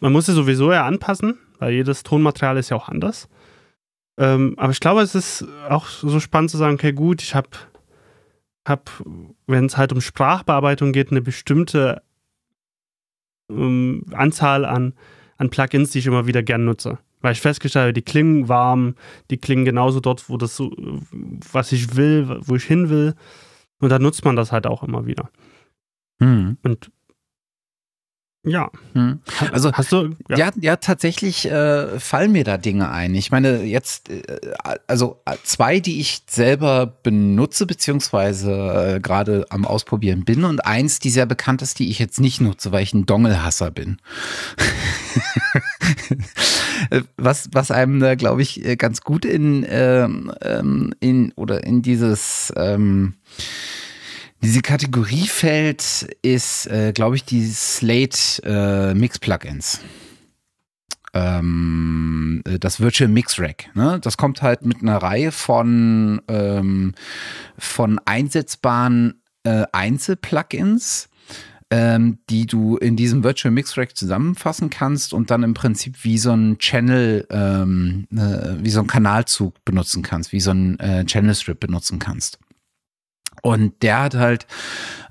Man muss es sowieso ja anpassen, weil jedes Tonmaterial ist ja auch anders. Ähm, aber ich glaube, es ist auch so spannend zu sagen, okay, gut, ich habe habe, wenn es halt um Sprachbearbeitung geht, eine bestimmte ähm, Anzahl an, an Plugins, die ich immer wieder gern nutze. Weil ich festgestellt habe, die klingen warm, die klingen genauso dort, wo das so, was ich will, wo ich hin will. Und dann nutzt man das halt auch immer wieder. Hm. Und ja. Hm. Also hast du ja, ja, ja tatsächlich äh, fallen mir da Dinge ein. Ich meine jetzt äh, also äh, zwei, die ich selber benutze beziehungsweise äh, gerade am Ausprobieren bin und eins, die sehr bekannt ist, die ich jetzt nicht nutze, weil ich ein Dongelhasser bin. <laughs> was was einem da glaube ich äh, ganz gut in ähm, ähm, in oder in dieses ähm, diese Kategorie fällt, ist, äh, glaube ich, die Slate äh, Mix Plugins. Ähm, äh, das Virtual Mix Rack. Ne? Das kommt halt mit einer Reihe von, ähm, von einsetzbaren äh, Einzelplugins, ähm, die du in diesem Virtual Mix Rack zusammenfassen kannst und dann im Prinzip wie so ein Channel, ähm, äh, wie so ein Kanalzug benutzen kannst, wie so ein äh, Channel Strip benutzen kannst. Und der hat halt,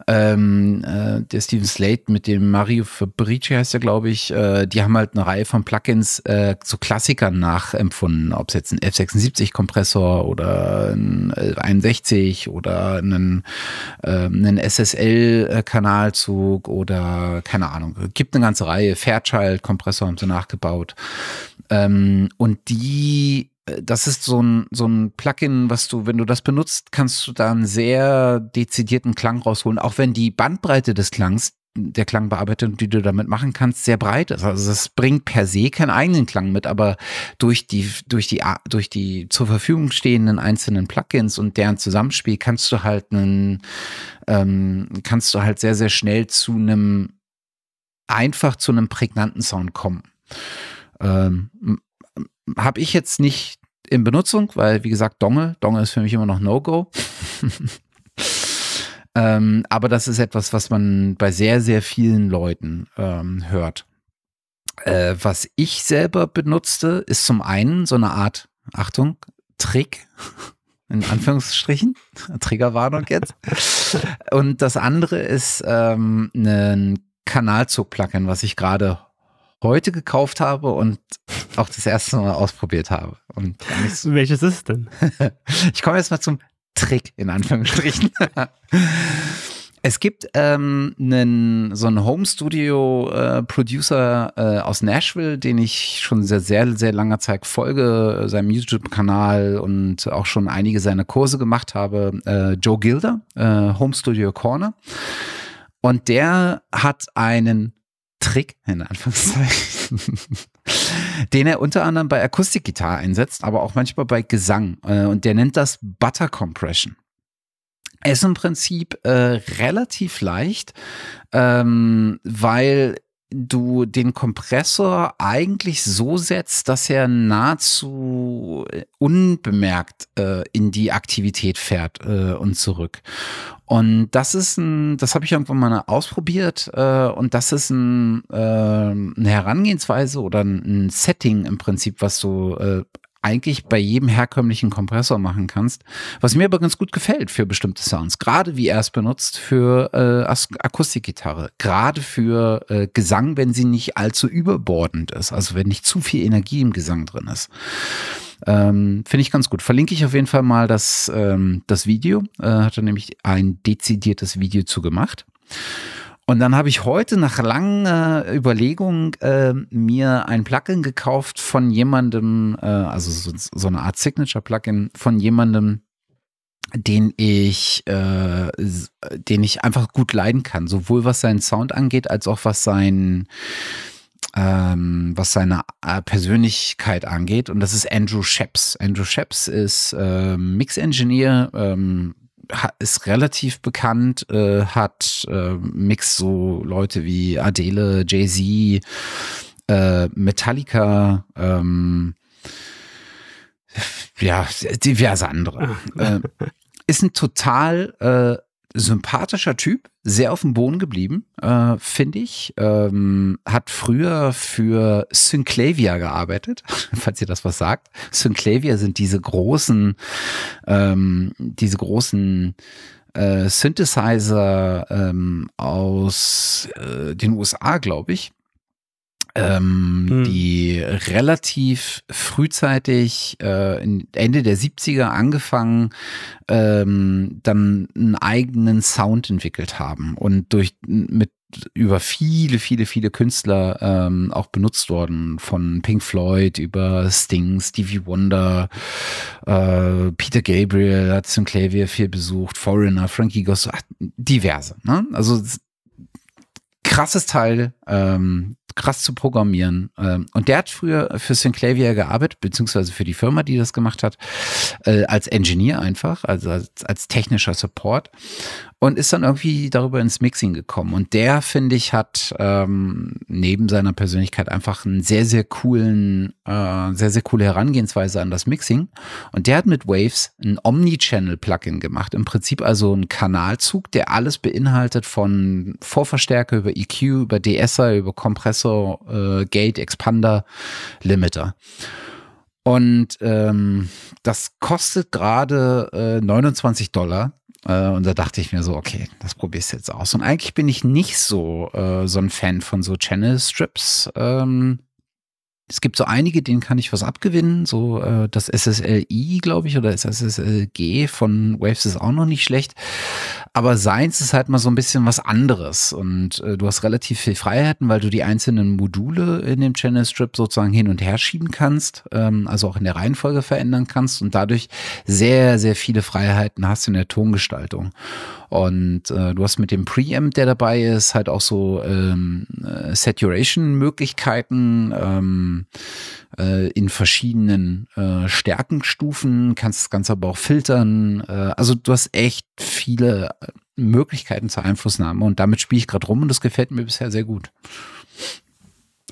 ähm, äh, der Steven Slate mit dem Mario Fabrici heißt er, glaube ich, äh, die haben halt eine Reihe von Plugins äh, so Klassikern nachempfunden, ob es jetzt ein F76-Kompressor oder ein 61 oder einen, äh, einen SSL-Kanalzug oder keine Ahnung. Gibt eine ganze Reihe. Fairchild-Kompressor haben sie nachgebaut. Ähm, und die das ist so ein, so ein Plugin, was du, wenn du das benutzt, kannst du da einen sehr dezidierten Klang rausholen, auch wenn die Bandbreite des Klangs, der Klangbearbeitung, die du damit machen kannst, sehr breit ist. Also es bringt per se keinen eigenen Klang mit, aber durch die, durch die, durch die zur Verfügung stehenden einzelnen Plugins und deren Zusammenspiel kannst du halt einen, ähm, kannst du halt sehr, sehr schnell zu einem, einfach zu einem prägnanten Sound kommen. Ähm, habe ich jetzt nicht in Benutzung, weil wie gesagt, Dongle, Dongle ist für mich immer noch No-Go. <laughs> ähm, aber das ist etwas, was man bei sehr, sehr vielen Leuten ähm, hört. Äh, was ich selber benutzte, ist zum einen so eine Art, Achtung, Trick, <laughs> in Anführungsstrichen, Triggerwarnung jetzt. Und das andere ist ähm, ein Kanalzug-Plugin, was ich gerade heute gekauft habe und auch das erste Mal ausprobiert habe. Und <laughs> Welches ist es denn? <laughs> ich komme jetzt mal zum Trick, in Anführungsstrichen. <laughs> Es gibt ähm, einen, so einen Home Studio äh, Producer äh, aus Nashville, den ich schon sehr, sehr, sehr langer Zeit folge, seinem YouTube-Kanal und auch schon einige seiner Kurse gemacht habe. Äh, Joe Gilder, äh, Home Studio Corner. Und der hat einen Trick, in Anführungszeichen, den er unter anderem bei Akustikgitarre einsetzt, aber auch manchmal bei Gesang. Äh, und der nennt das Butter Compression. Er ist im Prinzip äh, relativ leicht, ähm, weil du den Kompressor eigentlich so setzt, dass er nahezu unbemerkt äh, in die Aktivität fährt äh, und zurück. Und das ist ein, das habe ich irgendwann mal ausprobiert äh, und das ist ein, äh, eine Herangehensweise oder ein Setting im Prinzip, was du äh, eigentlich bei jedem herkömmlichen Kompressor machen kannst, was mir aber ganz gut gefällt für bestimmte Sounds. Gerade wie er es benutzt für äh, Akustikgitarre, gerade für äh, Gesang, wenn sie nicht allzu überbordend ist, also wenn nicht zu viel Energie im Gesang drin ist. Ähm, Finde ich ganz gut. Verlinke ich auf jeden Fall mal das, ähm, das Video. Äh, hat er nämlich ein dezidiertes Video zu gemacht. Und dann habe ich heute nach langer Überlegung äh, mir ein Plugin gekauft von jemandem, äh, also so, so, eine Art Signature-Plugin von jemandem, den ich, äh, den ich einfach gut leiden kann, sowohl was seinen Sound angeht, als auch was sein ähm, was seine äh, Persönlichkeit angeht. Und das ist Andrew Sheps. Andrew Sheps ist äh, Mix-Engineer, ähm, ist relativ bekannt, äh, hat äh, Mix so Leute wie Adele, Jay-Z, äh, Metallica, ähm, ja, diverse andere. äh, ist ein total äh, sympathischer Typ, sehr auf dem Boden geblieben, äh, finde ich. Ähm, hat früher für Synclavia gearbeitet, <laughs> falls ihr das was sagt. Synclavia sind diese großen, ähm, diese großen äh, Synthesizer ähm, aus äh, den USA, glaube ich ähm, hm. die relativ frühzeitig äh, Ende der 70er angefangen, ähm, dann einen eigenen Sound entwickelt haben und durch mit über viele, viele, viele Künstler ähm, auch benutzt worden. Von Pink Floyd über Sting, Stevie Wonder, äh, Peter Gabriel hat Sinclavier viel besucht, Foreigner, Frankie Goss, diverse. Ne? Also krasses Teil, ähm, krass zu programmieren. Ähm, und der hat früher für Synclavier gearbeitet, beziehungsweise für die Firma, die das gemacht hat, äh, als Engineer einfach, also als, als technischer Support und ist dann irgendwie darüber ins Mixing gekommen. Und der, finde ich, hat ähm, neben seiner Persönlichkeit einfach einen sehr, sehr coolen, äh, sehr, sehr coole Herangehensweise an das Mixing. Und der hat mit Waves ein Omni-Channel-Plugin gemacht. Im Prinzip also ein Kanalzug, der alles beinhaltet von Vorverstärker über EQ, über DSer, über Kompressor, äh, Gate, Expander, Limiter. Und ähm, das kostet gerade äh, 29 Dollar äh, und da dachte ich mir so, okay, das probierst du jetzt aus. Und eigentlich bin ich nicht so, äh, so ein Fan von so Channel Strips. Ähm, es gibt so einige, denen kann ich was abgewinnen. So äh, das SSLI, glaube ich, oder das SSLG von Waves ist auch noch nicht schlecht. Aber seins ist halt mal so ein bisschen was anderes. Und äh, du hast relativ viel Freiheiten, weil du die einzelnen Module in dem Channel Strip sozusagen hin und her schieben kannst, ähm, also auch in der Reihenfolge verändern kannst und dadurch sehr, sehr viele Freiheiten hast in der Tongestaltung. Und äh, du hast mit dem Preamp, der dabei ist, halt auch so ähm, äh, Saturation-Möglichkeiten ähm, äh, in verschiedenen äh, Stärkenstufen, kannst das Ganze aber auch filtern. Äh, also du hast echt viele Möglichkeiten zur Einflussnahme und damit spiele ich gerade rum und das gefällt mir bisher sehr gut.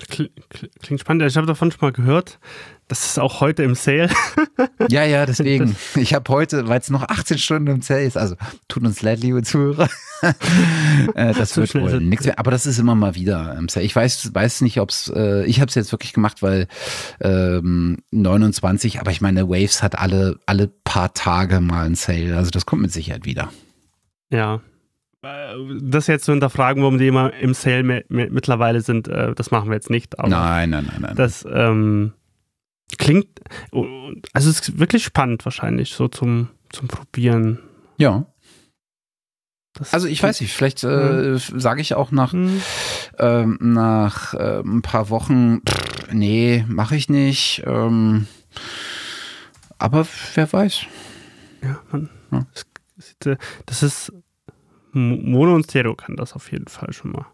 Klingt spannend. Ich habe davon schon mal gehört. Das ist auch heute im Sale. <laughs> ja, ja, deswegen. Ich habe heute, weil es noch 18 Stunden im Sale ist, also tut uns leid, liebe Zuhörer. <laughs> Äh, das wird wohl nichts mehr. Aber das ist immer mal wieder im Sale. Ich weiß, weiß nicht, ob es, äh, ich habe es jetzt wirklich gemacht, weil ähm, 29, aber ich meine, Waves hat alle, alle paar Tage mal ein Sale. Also das kommt mit Sicherheit wieder. Ja, äh, das jetzt zu hinterfragen, warum die immer im Sale mittlerweile sind, äh, das machen wir jetzt nicht. nein, nein, nein, nein. Das ähm, klingt, also es ist wirklich spannend wahrscheinlich, so zum, zum Probieren. Ja. Das also ich weiß nicht, vielleicht äh, mhm. sage ich auch nach, mhm. äh, nach äh, ein paar Wochen, pff, nee, mache ich nicht. Ähm, aber wer weiß. Ja, man, ja. Das, das ist Mono und Stereo kann das auf jeden Fall schon mal.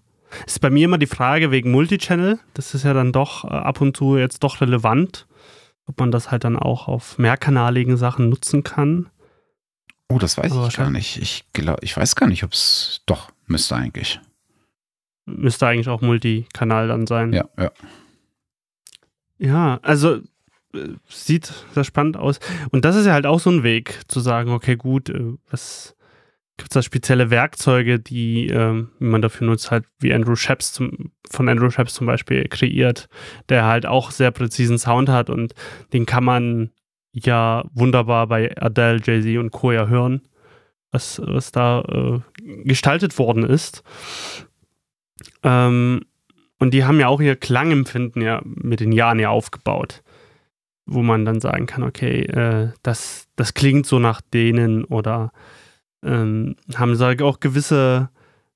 Ist bei mir immer die Frage wegen Multichannel. Das ist ja dann doch äh, ab und zu jetzt doch relevant, ob man das halt dann auch auf mehrkanaligen Sachen nutzen kann. Oh, das weiß Aber ich gar nicht. Ich glaube, ich weiß gar nicht, ob es doch müsste eigentlich. Müsste eigentlich auch Multikanal dann sein. Ja, ja. Ja, also sieht sehr spannend aus. Und das ist ja halt auch so ein Weg, zu sagen, okay, gut, äh, was gibt es da spezielle Werkzeuge, die ähm, man dafür nutzt, halt wie Andrew Sheps zum, von Andrew Sheps zum Beispiel kreiert, der halt auch sehr präzisen Sound hat und den kann man ja wunderbar bei Adele, Jay-Z und Co. ja hören, was, was da äh, gestaltet worden ist. Ähm, und die haben ja auch ihr Klangempfinden ja mit den Jahren ja aufgebaut, wo man dann sagen kann, okay, äh, das, das klingt so nach denen oder ähm, haben sie auch gewisse,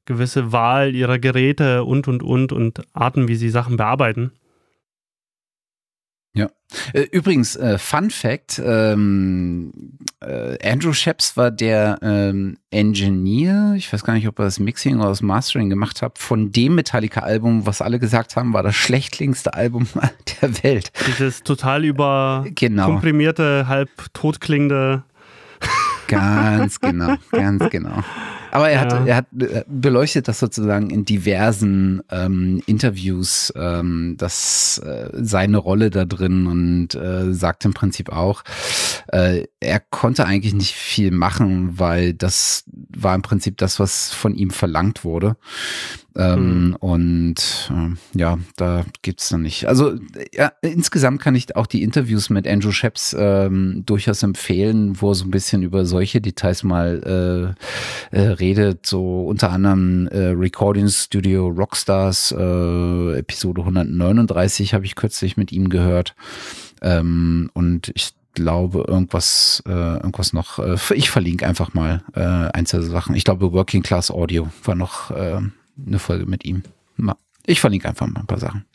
gewisse Wahl ihrer Geräte und und und und Arten, wie sie Sachen bearbeiten. Ja. Äh, übrigens, äh, Fun Fact: ähm, äh, Andrew Sheps war der ähm, Engineer, ich weiß gar nicht, ob er das Mixing oder das Mastering gemacht hat, von dem Metallica-Album, was alle gesagt haben, war das schlechtlichste Album <laughs> der Welt. Dieses total über genau. komprimierte, halb totklingende. Ganz genau, ganz genau. <laughs> Aber er hat, ja. er hat äh, beleuchtet das sozusagen in diversen ähm, Interviews, ähm, das äh, seine Rolle da drin und äh, sagt im Prinzip auch, äh, er konnte eigentlich nicht viel machen, weil das war im Prinzip das, was von ihm verlangt wurde. Ähm, mhm. Und äh, ja, da gibt's dann nicht. Also ja, insgesamt kann ich auch die Interviews mit Andrew Sheps ähm, durchaus empfehlen, wo er so ein bisschen über solche Details mal äh, äh, redet, so unter anderem äh, Recording Studio Rockstars, äh, Episode 139 habe ich kürzlich mit ihm gehört. Ähm, und ich glaube, irgendwas, äh, irgendwas noch, äh, ich verlinke einfach mal äh, einzelne Sachen. Ich glaube, Working Class Audio war noch äh, eine Folge mit ihm. Ich verlinke einfach mal ein paar Sachen.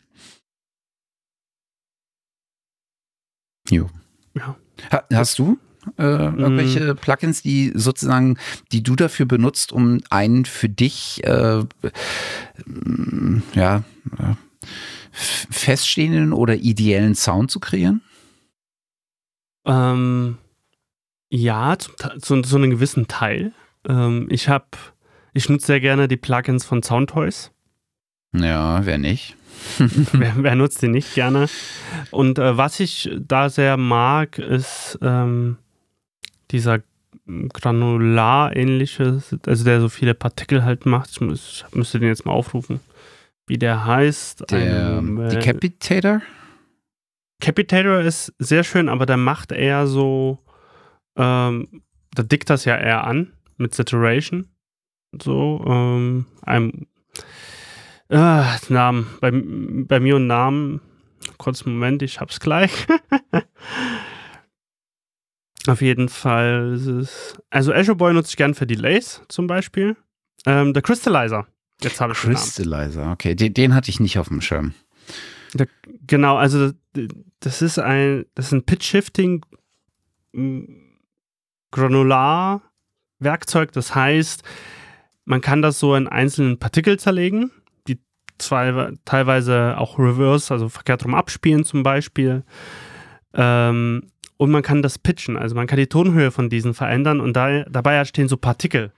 Jo. Ja. Ha, hast du äh, irgendwelche mm. Plugins, die sozusagen, die du dafür benutzt, um einen für dich äh, ja, äh, feststehenden oder ideellen Sound zu kreieren? Ähm, ja, zu, zu, zu einem gewissen Teil. Ähm, ich habe, ich nutze sehr gerne die Plugins von Soundtoys. Ja, wer nicht? <laughs> wer, wer, nutzt die nicht gerne? Und äh, was ich da sehr mag, ist ähm, dieser Granular-ähnliche, also der so viele Partikel halt macht. Ich, muss, ich müsste den jetzt mal aufrufen, wie der heißt. Der Ein, äh, Decapitator? Capitator ist sehr schön, aber der macht eher so, ähm, da dickt das ja eher an mit Saturation. So, ähm, einem äh, Namen, bei, bei mir und Namen, kurz Moment, ich hab's gleich. <laughs> Auf jeden Fall ist es, also Azure Boy nutze ich gern für Delays zum Beispiel. Ähm, der Crystallizer, jetzt habe ich Crystallizer, okay, den, den hatte ich nicht auf dem Schirm. Der, genau, also das ist ein, das ist ein Pitch-Shifting Granular Werkzeug. Das heißt, man kann das so in einzelnen Partikel zerlegen, die zwei, teilweise auch reverse, also verkehrt rum abspielen zum Beispiel. Ähm, und man kann das pitchen, also man kann die Tonhöhe von diesen verändern und da, dabei entstehen so Partikel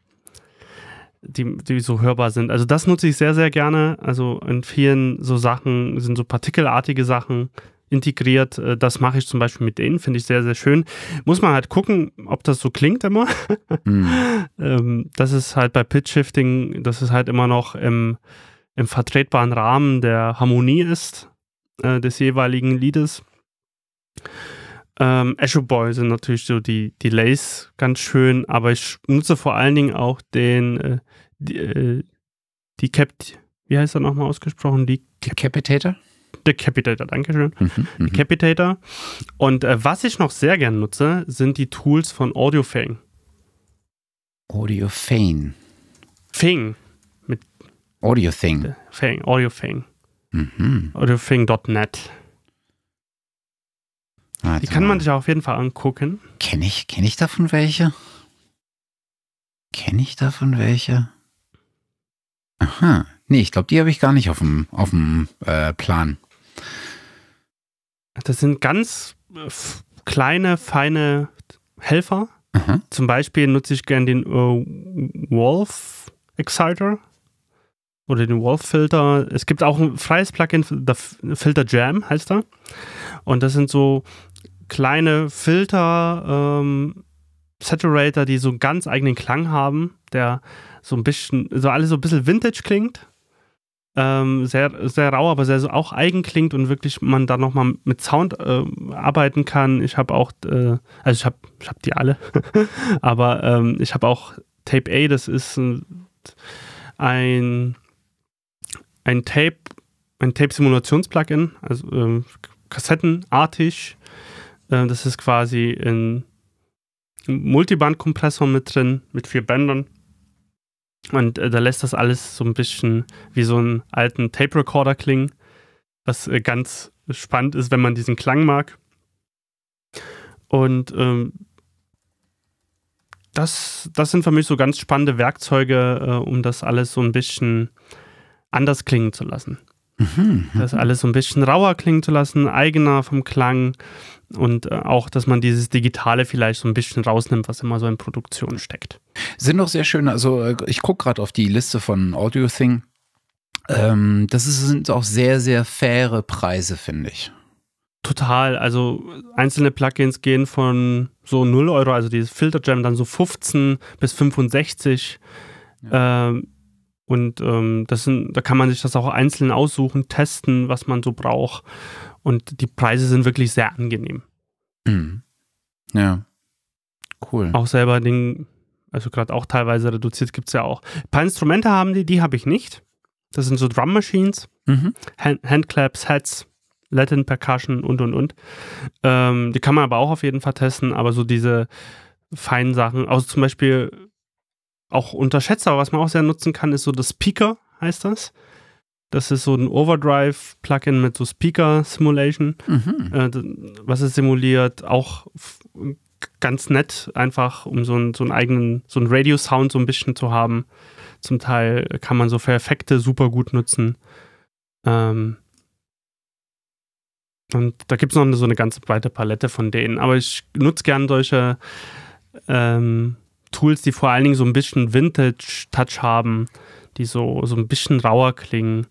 die, die so hörbar sind. Also das nutze ich sehr, sehr gerne. Also in vielen so Sachen sind so partikelartige Sachen integriert. Äh, das mache ich zum Beispiel mit denen, finde ich sehr, sehr schön. Muss man halt gucken, ob das so klingt immer. Mhm. <laughs> das ist halt bei Pitch Shifting, dass es halt immer noch im, im vertretbaren Rahmen der Harmonie ist, äh, des jeweiligen Liedes. Ähm, Azure Boy sind natürlich so die Delays ganz schön, aber ich nutze vor allen Dingen auch den äh, die, äh, die Cap, wie heißt er nochmal ausgesprochen? Die Decapitator? Decapitator, Dankeschön. Mhm, mhm. Decapitator. Und äh, was ich noch sehr gern nutze, sind die Tools von AudioFang. AudioFang. Fing. Mit AudioThing. Fang, AudioFang. Mhm. AudioFang.net. Die kann man sich auf jeden Fall angucken. Kenne ich, kenn ich davon welche? Kenne ich davon welche? Aha. Nee, ich glaube, die habe ich gar nicht auf dem, auf dem äh, Plan. Das sind ganz äh, kleine, feine Helfer. Aha. Zum Beispiel nutze ich gerne den äh, Wolf Exciter oder den Wolf Filter. Es gibt auch ein freies Plugin, der Filter Jam heißt er. Und das sind so kleine Filter, ähm, Saturator, die so einen ganz eigenen Klang haben, der so ein bisschen, so alles so ein bisschen Vintage klingt. Ähm, sehr, sehr rau, aber sehr so auch eigen klingt und wirklich man da nochmal mit Sound äh, arbeiten kann. Ich habe auch, äh, also ich habe ich hab die alle, <laughs> aber ähm, ich habe auch Tape A, das ist ein, ein Tape, ein Tape-Simulations-Plugin, also äh, kassettenartig. Äh, das ist quasi ein Multiband-Kompressor mit drin, mit vier Bändern. Und äh, da lässt das alles so ein bisschen wie so einen alten Tape-Recorder klingen, was äh, ganz spannend ist, wenn man diesen Klang mag. Und ähm, das, das sind für mich so ganz spannende Werkzeuge, äh, um das alles so ein bisschen anders klingen zu lassen. Mhm, das alles so ein bisschen rauer klingen zu lassen, eigener vom Klang und äh, auch, dass man dieses Digitale vielleicht so ein bisschen rausnimmt, was immer so in Produktion steckt. Sind doch sehr schön, also äh, ich gucke gerade auf die Liste von AudioThing. Ähm, das ist, sind auch sehr, sehr faire Preise, finde ich. Total, also einzelne Plugins gehen von so 0 Euro, also dieses Filter Jam, dann so 15 bis 65. Ja. Ähm, und ähm, das sind, da kann man sich das auch einzeln aussuchen, testen, was man so braucht. Und die Preise sind wirklich sehr angenehm. Mhm. Ja. Cool. Auch selber den Also gerade auch teilweise reduziert gibt es ja auch. Ein paar Instrumente haben die, die habe ich nicht. Das sind so Drum Machines, mhm. Hand Handclaps, Heads, Latin Percussion und und und. Ähm, die kann man aber auch auf jeden Fall testen, aber so diese feinen Sachen, also zum Beispiel auch unterschätzt, aber was man auch sehr nutzen kann, ist so das Speaker, heißt das. Das ist so ein Overdrive-Plugin mit so Speaker-Simulation, mhm. äh, was es simuliert. Auch ganz nett, einfach um so einen, so einen eigenen, so einen Radio-Sound so ein bisschen zu haben. Zum Teil kann man so für Effekte super gut nutzen. Ähm und da gibt es noch so eine ganze breite Palette von denen. Aber ich nutze gern solche ähm, Tools, die vor allen Dingen so ein bisschen Vintage-Touch haben, die so, so ein bisschen rauer klingen,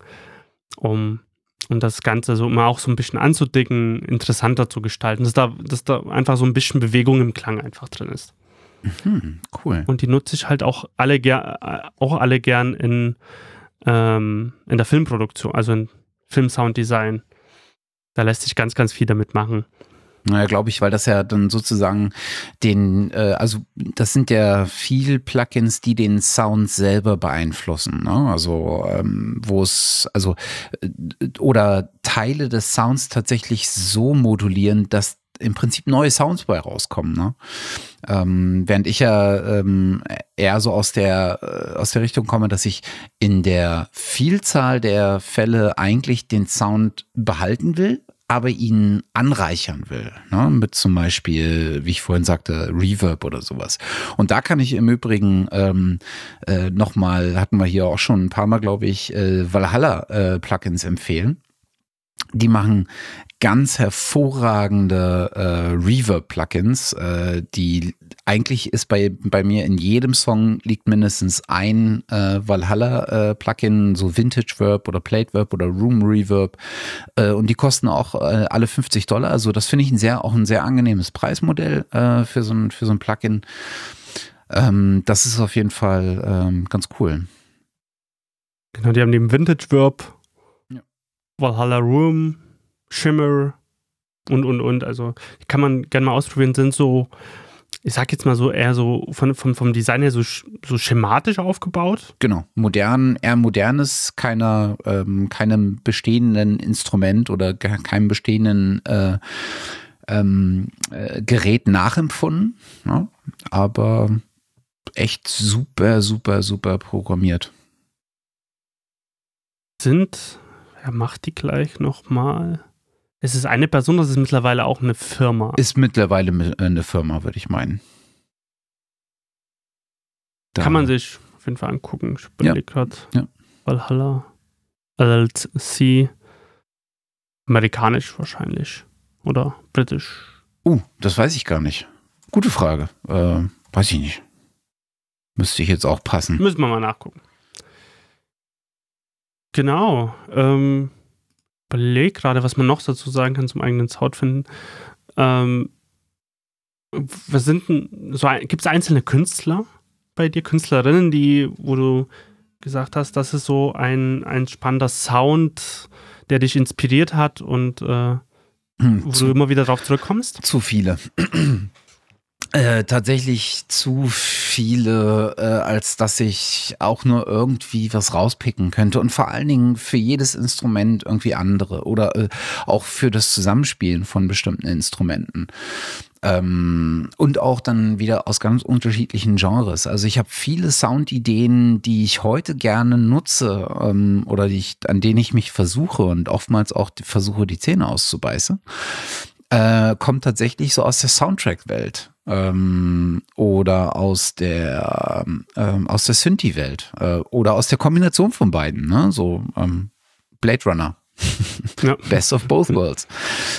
um, um das Ganze so immer auch so ein bisschen anzudicken, interessanter zu gestalten, dass da, dass da einfach so ein bisschen Bewegung im Klang einfach drin ist. Mhm, cool. Und die nutze ich halt auch alle, ger auch alle gern in, ähm, in der Filmproduktion, also in Filmsounddesign. Da lässt sich ganz, ganz viel damit machen. Naja, glaube ich, weil das ja dann sozusagen den, äh, also das sind ja viel Plugins, die den Sound selber beeinflussen. Ne? Also ähm, wo es, also äh, oder Teile des Sounds tatsächlich so modulieren, dass im Prinzip neue Sounds bei rauskommen. Ne? Ähm, während ich ja ähm, eher so aus der, äh, aus der Richtung komme, dass ich in der Vielzahl der Fälle eigentlich den Sound behalten will, aber ihn anreichern will, ne? mit zum Beispiel, wie ich vorhin sagte, Reverb oder sowas. Und da kann ich im Übrigen ähm, äh, nochmal, hatten wir hier auch schon ein paar Mal, glaube ich, äh, Valhalla-Plugins äh, empfehlen. Die machen ganz hervorragende äh, Reverb-Plugins, äh, die eigentlich ist bei, bei mir in jedem Song liegt mindestens ein äh, Valhalla-Plugin, äh, so Vintage Verb oder Plate Verb oder Room Reverb. Äh, und die kosten auch äh, alle 50 Dollar. Also das finde ich ein sehr, auch ein sehr angenehmes Preismodell für, so ein, für so ein Plugin. Ähm, das ist auf jeden Fall ähm, ganz cool. Genau, die haben den Vintage Verb, ja. Valhalla Room, Shimmer und, und, und. Also kann man gerne mal ausprobieren, sind so, ich sag jetzt mal so eher so von, vom, vom Design her so, so schematisch aufgebaut. Genau, modern, eher modernes, keiner, ähm, keinem bestehenden Instrument oder keinem bestehenden äh, ähm, äh, Gerät nachempfunden, ne? aber echt super, super, super programmiert. Sind, er macht die gleich nochmal. Es ist eine Person, das ist mittlerweile auch eine Firma. Ist mittlerweile äh, eine Firma, würde ich meinen. Da. Kann man sich auf jeden Fall angucken. Ich ja. gerade. Ja. Valhalla. LLC. Amerikanisch wahrscheinlich. Oder britisch. Uh, das weiß ich gar nicht. Gute Frage. Äh, weiß ich nicht. Müsste ich jetzt auch passen. Müssen wir mal nachgucken. Genau. Ähm, überlege gerade, was man noch dazu sagen kann zum eigenen Sound finden. Ähm, was sind denn, so, gibt es einzelne Künstler bei dir, Künstlerinnen, die, wo du gesagt hast, das ist so ein, ein spannender Sound, der dich inspiriert hat und äh, hm, wo zu, du immer wieder darauf zurückkommst? Zu viele. Äh, tatsächlich zu viele, äh, als dass ich auch nur irgendwie was rauspicken könnte. Und vor allen Dingen für jedes Instrument irgendwie andere oder äh, auch für das Zusammenspielen von bestimmten Instrumenten. Ähm, und auch dann wieder aus ganz unterschiedlichen Genres. Also ich habe viele Soundideen, die ich heute gerne nutze ähm, oder die ich, an denen ich mich versuche und oftmals auch versuche, die Zähne auszubeißen äh, kommt tatsächlich so aus der Soundtrack-Welt ähm, oder aus der ähm, aus der Synthie-Welt äh, oder aus der Kombination von beiden, ne? So ähm, Blade Runner. Ja. <laughs> Best of both worlds. <laughs>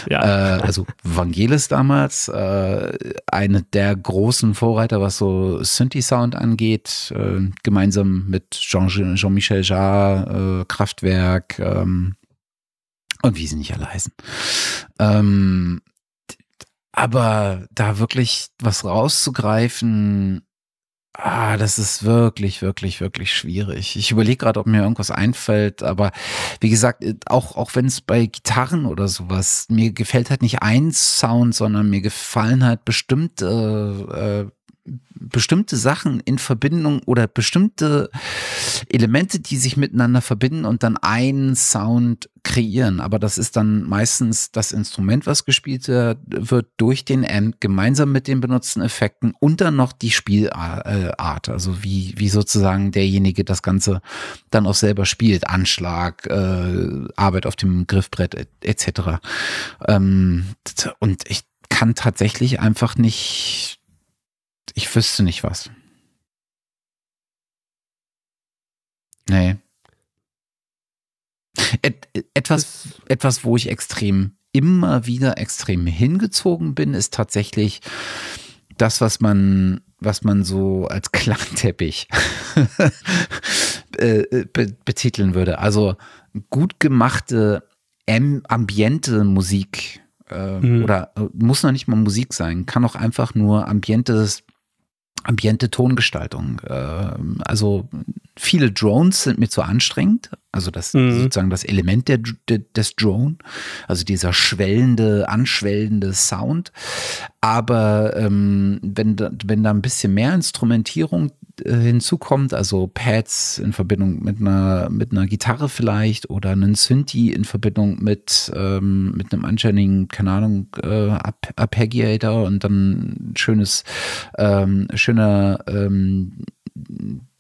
Ja. Äh, also Vangelis damals, äh, eine der großen Vorreiter, was so Synthi-Sound angeht, äh, gemeinsam mit Jean-Michel Jean Jarre, äh, Kraftwerk, ähm, und wie sie nicht alle heißen. Ähm, aber da wirklich was rauszugreifen, ah, das ist wirklich, wirklich, wirklich schwierig. Ich überlege gerade, ob mir irgendwas einfällt, aber wie gesagt, auch, auch wenn es bei Gitarren oder sowas, mir gefällt halt nicht ein Sound, sondern mir gefallen halt bestimmte äh, bestimmte Sachen in Verbindung oder bestimmte Elemente, die sich miteinander verbinden und dann einen Sound kreieren. Aber das ist dann meistens das Instrument, was gespielt wird durch den Amp gemeinsam mit den benutzten Effekten und dann noch die Spielart. Also wie, wie sozusagen derjenige das Ganze dann auch selber spielt. Anschlag, äh, Arbeit auf dem Griffbrett etc. Ähm, und ich kann tatsächlich einfach nicht, ich wüsste nicht was. Nee. Et, etwas, etwas, wo ich extrem, immer wieder extrem hingezogen bin, ist tatsächlich das, was man, was man so als Klangteppich <laughs> äh, betiteln würde. Also gut gemachte ambiente Musik äh, mhm. oder äh, muss noch nicht mal Musik sein, kann auch einfach nur ambientes ambiente Tongestaltung. Äh, also viele Drones sind mir zu anstrengend. Also das mhm. sozusagen das Element der, des Drone, also dieser schwellende, anschwellende Sound. Aber ähm, wenn, da, wenn da ein bisschen mehr Instrumentierung äh, hinzukommt, also Pads in Verbindung mit einer, mit einer Gitarre vielleicht oder einen Synthi in Verbindung mit, ähm, mit einem anständigen, keine Ahnung, äh, Arpeggiator und dann schönes, ähm, schöner ähm,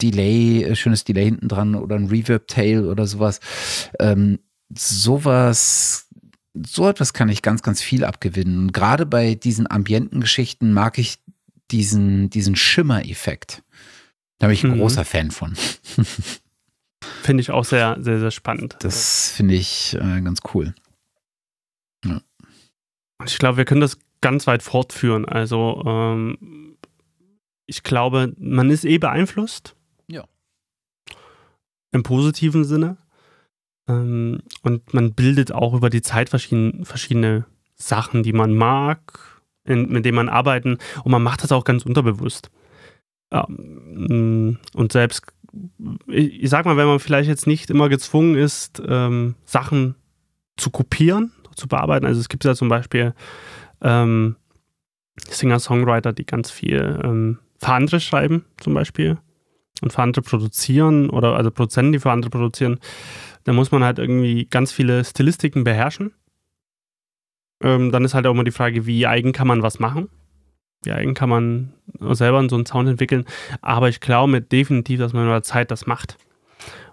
Delay, schönes Delay hinten dran oder ein Reverb-Tail oder sowas. Ähm, sowas so etwas kann ich ganz, ganz viel abgewinnen. gerade bei diesen ambienten Geschichten mag ich diesen, diesen Schimmer-Effekt. Da bin ich ein mhm. großer Fan von. <laughs> Finde ich auch sehr, sehr, sehr spannend. Das finde ich äh, ganz cool. Ja. Ich glaube, wir können das ganz weit fortführen. Also, ähm, ich glaube, man ist eh beeinflusst. Ja. Im positiven Sinne. Ähm, und man bildet auch über die Zeit verschiedene, verschiedene Sachen, die man mag, in, mit denen man arbeiten. Und man macht das auch ganz unterbewusst. Ähm, und selbst, ich sag mal, wenn man vielleicht jetzt nicht immer gezwungen ist, ähm, Sachen zu kopieren, zu bearbeiten. Also es gibt ja zum Beispiel ähm, Singer-Songwriter, die ganz viel ähm, für andere schreiben, zum Beispiel, und für andere produzieren oder also Produzenten, die für andere produzieren. Da muss man halt irgendwie ganz viele Stilistiken beherrschen. Ähm, dann ist halt auch immer die Frage, wie eigen kann man was machen wie eigen kann man selber so einen Sound entwickeln. Aber ich glaube definitiv, dass man in der Zeit das macht.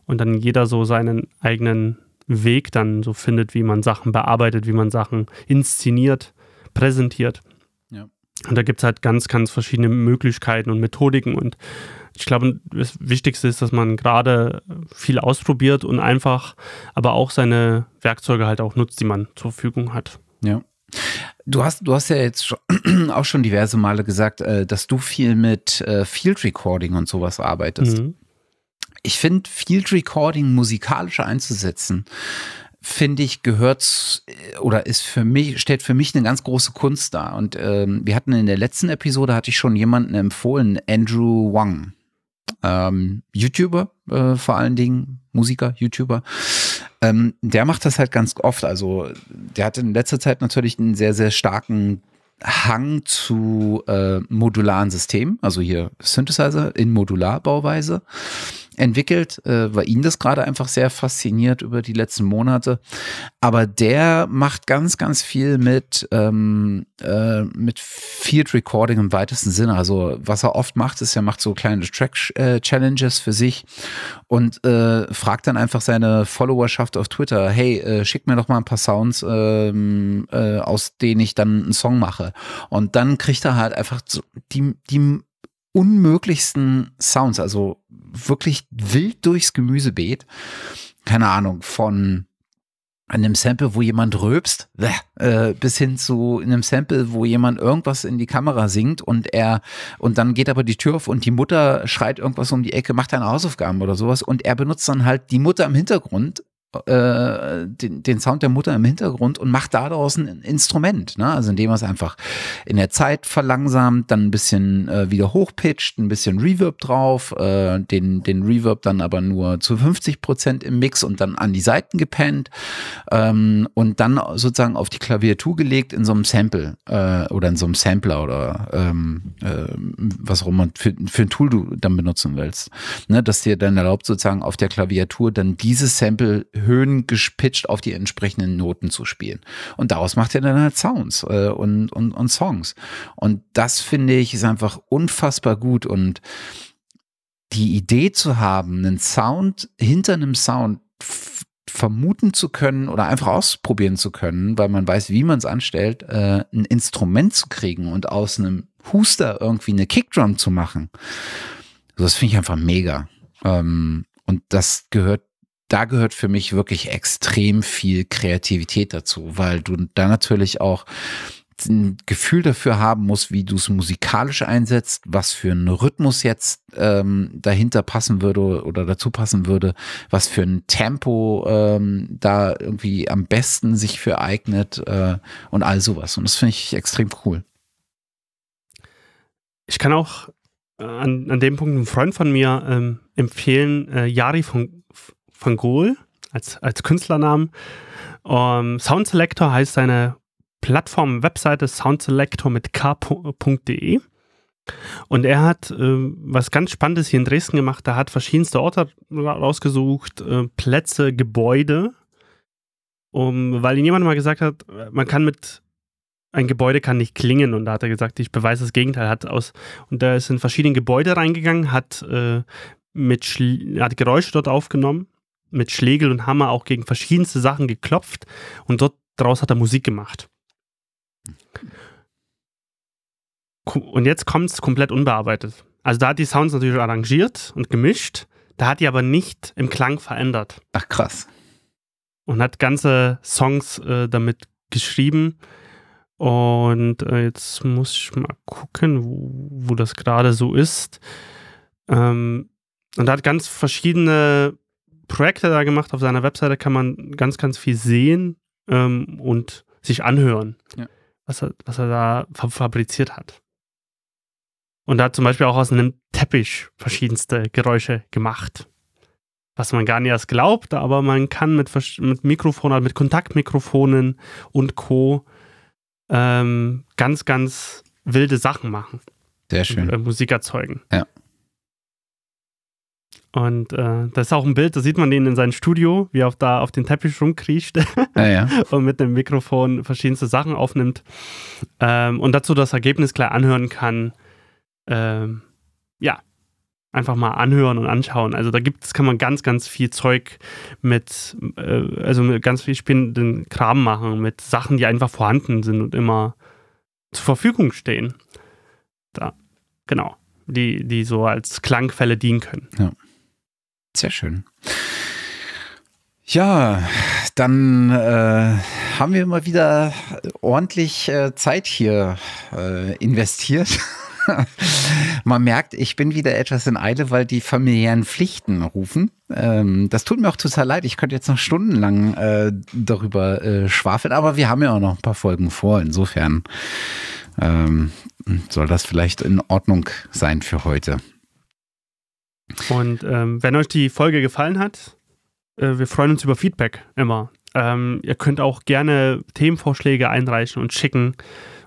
Und dann jeder so seinen eigenen Weg dann so findet, wie man Sachen bearbeitet, wie man Sachen inszeniert, präsentiert. Und da gibt es halt ganz, ganz verschiedene Möglichkeiten und Methodiken. Und ich glaube, das Wichtigste ist, dass man gerade viel ausprobiert und einfach aber auch seine Werkzeuge halt auch nutzt, die man zur Verfügung hat. Ja. Du hast, du hast ja jetzt schon, <clears throat> auch schon diverse Male gesagt, äh, dass du viel mit äh, Field Recording und sowas arbeitest. Mhm. Ich finde, Field Recording musikalisch einzusetzen, finde ich, gehört oder ist für mich, stellt für mich eine ganz große Kunst dar. Und ähm, wir hatten in der letzten Episode, hatte ich schon jemanden empfohlen, Andrew Wang. Ähm, YouTuber äh, vor allen Dingen, Musiker, YouTuber. Ähm, der macht das halt ganz oft. Also der hat in letzter Zeit natürlich einen sehr, sehr starken Hang zu äh, modularen Systemen, also hier Synthesizer in Modularbauweise entwickelt, äh, weil ihn das gerade einfach sehr fasziniert über die letzten Monate. Aber der macht ganz, ganz viel mit, ähm, äh, mit Field Recording im weitesten Sinne. Also was er oft macht, ist, er macht so kleine Track-Challenges äh, für sich und äh, fragt dann einfach seine Followerschaft auf Twitter, hey, äh, schick mir doch mal ein paar Sounds, ähm, äh, aus denen ich dann einen Song mache. Und dann kriegt er halt einfach so die, die unmöglichsten Sounds, also wirklich wild durchs Gemüsebeet. Keine Ahnung, von einem Sample, wo jemand röbst, <laughs> äh, bis hin zu einem Sample, wo jemand irgendwas in die Kamera singt und er, und dann geht aber die Tür auf und die Mutter schreit irgendwas um die Ecke, macht deine Hausaufgaben oder sowas und er benutzt dann halt die Mutter im Hintergrund äh, den, den Sound der Mutter im Hintergrund und macht daraus ein Instrument. Ne? Also indem er es einfach in der Zeit verlangsamt, dann ein bisschen äh, wieder hochpitcht, ein bisschen Reverb drauf, äh, den, den Reverb dann aber nur zu 50 Prozent im Mix und dann an die Seiten gepennt ähm, und dann sozusagen auf die Klaviatur gelegt in so einem Sample äh, oder in so einem Sampler oder ähm, äh, was auch immer für, für ein Tool du dann benutzen willst. Ne? Dass dir dann erlaubt, sozusagen auf der Klaviatur dann dieses Sample Höhen gespitcht auf die entsprechenden Noten zu spielen. Und daraus macht er dann halt Sounds äh, und, und, und Songs. Und das finde ich ist einfach unfassbar gut. Und die Idee zu haben, einen Sound hinter einem Sound vermuten zu können oder einfach ausprobieren zu können, weil man weiß, wie man es anstellt, äh, ein Instrument zu kriegen und aus einem Huster irgendwie eine Kickdrum zu machen. Das finde ich einfach mega. Ähm, und das gehört da gehört für mich wirklich extrem viel Kreativität dazu, weil du da natürlich auch ein Gefühl dafür haben musst, wie du es musikalisch einsetzt, was für ein Rhythmus jetzt ähm, dahinter passen würde oder dazu passen würde, was für ein Tempo ähm, da irgendwie am besten sich für eignet äh, und all sowas. Und das finde ich extrem cool. Ich kann auch äh, an, an dem Punkt einen Freund von mir ähm, empfehlen, äh, Yari von van Gogh als, als Künstlernamen. Um, ähm, Sound Selector heißt seine Plattform-Webseite soundselector mit k.de. Und er hat äh, was ganz Spannendes hier in Dresden gemacht. Er hat verschiedenste Orte rausgesucht, äh, Plätze, Gebäude, um, weil ihm jemand mal gesagt hat, man kann mit ein Gebäude kann nicht klingen und da hat er gesagt, ich beweise das Gegenteil. Hat aus und da ist in verschiedene Gebäude reingegangen, hat äh, mit hat Geräusche dort aufgenommen mit Schlegel und Hammer auch gegen verschiedenste Sachen geklopft und dort draus hat er Musik gemacht. Und jetzt kommt es komplett unbearbeitet. Also da hat die Sounds natürlich arrangiert und gemischt, da hat die aber nicht im Klang verändert. Ach krass. Und hat ganze Songs äh, damit geschrieben. Und äh, jetzt muss ich mal gucken, wo, wo das gerade so ist. Ähm, und er hat ganz verschiedene Projekte da gemacht. Auf seiner Webseite kann man ganz, ganz viel sehen ähm, und sich anhören, ja. was, er, was er da fabriziert hat. Und er hat zum Beispiel auch aus einem Teppich verschiedenste Geräusche gemacht. Was man gar nicht erst glaubt, aber man kann mit, mit Mikrofonen, also mit Kontaktmikrofonen und Co. Ähm, ganz, ganz wilde Sachen machen. Sehr schön. Äh, Musik erzeugen. Ja. Und äh, das ist auch ein Bild, da sieht man ihn in seinem Studio, wie er auf, da auf den Teppich rumkriecht <laughs> ja, ja. <laughs> und mit dem Mikrofon verschiedenste Sachen aufnimmt. Ähm, und dazu das Ergebnis klar anhören kann. Ähm, ja, einfach mal anhören und anschauen. Also da gibt kann man ganz, ganz viel Zeug mit, äh, also mit ganz viel spinnenden Kram machen, mit Sachen, die einfach vorhanden sind und immer zur Verfügung stehen. Da, genau. Die, die so als Klangquelle dienen können. Ja. Sehr schön. Ja, dann äh, haben wir mal wieder ordentlich äh, Zeit hier äh, investiert. <laughs> Man merkt, ich bin wieder etwas in Eile, weil die familiären Pflichten rufen. Ähm, das tut mir auch total leid. Ich könnte jetzt noch stundenlang äh, darüber äh, schwafeln, aber wir haben ja auch noch ein paar Folgen vor. Insofern ähm, soll das vielleicht in Ordnung sein für heute. Und ähm, wenn euch die Folge gefallen hat, äh, wir freuen uns über Feedback immer. Ähm, ihr könnt auch gerne Themenvorschläge einreichen und schicken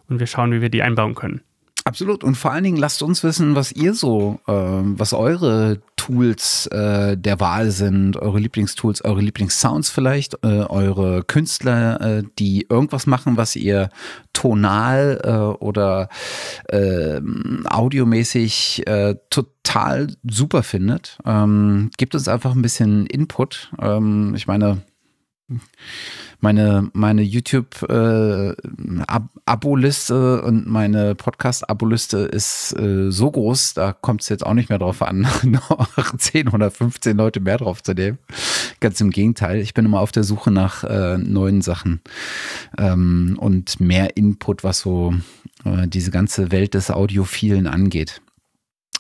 und wir schauen, wie wir die einbauen können. Absolut. Und vor allen Dingen lasst uns wissen, was ihr so, äh, was eure Tools äh, der Wahl sind, eure Lieblingstools, eure Lieblingssounds vielleicht, äh, eure Künstler, äh, die irgendwas machen, was ihr tonal äh, oder äh, audiomäßig äh, total super findet. Ähm, gebt uns einfach ein bisschen Input. Ähm, ich meine, meine, meine YouTube-Abo-Liste äh, und meine Podcast-Abo-Liste ist äh, so groß, da kommt es jetzt auch nicht mehr drauf an, <laughs> noch 10 oder 15 Leute mehr drauf zu nehmen. Ganz im Gegenteil, ich bin immer auf der Suche nach äh, neuen Sachen ähm, und mehr Input, was so äh, diese ganze Welt des Audiophilen angeht.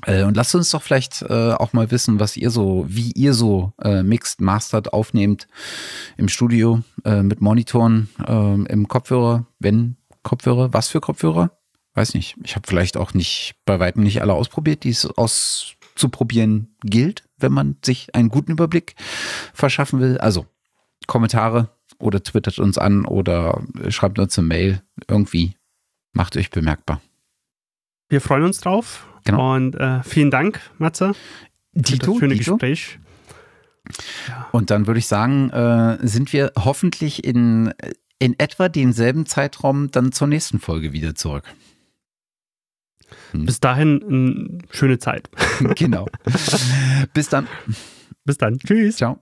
Äh, und lasst uns doch vielleicht äh, auch mal wissen, was ihr so, wie ihr so äh, mixed, mastert, aufnehmt im Studio äh, mit Monitoren, äh, im Kopfhörer, wenn Kopfhörer, was für Kopfhörer? Weiß nicht. Ich habe vielleicht auch nicht bei weitem nicht alle ausprobiert, die es auszuprobieren gilt, wenn man sich einen guten Überblick verschaffen will. Also Kommentare oder twittert uns an oder schreibt uns eine Mail. Irgendwie macht euch bemerkbar. Wir freuen uns drauf. Genau. Und äh, vielen Dank, Matze. Für das schöne Dito. Gespräch. Und dann würde ich sagen, äh, sind wir hoffentlich in, in etwa denselben Zeitraum dann zur nächsten Folge wieder zurück. Bis dahin, eine schöne Zeit. genau. <laughs> Bis dann. Bis dann. Tschüss. Ciao.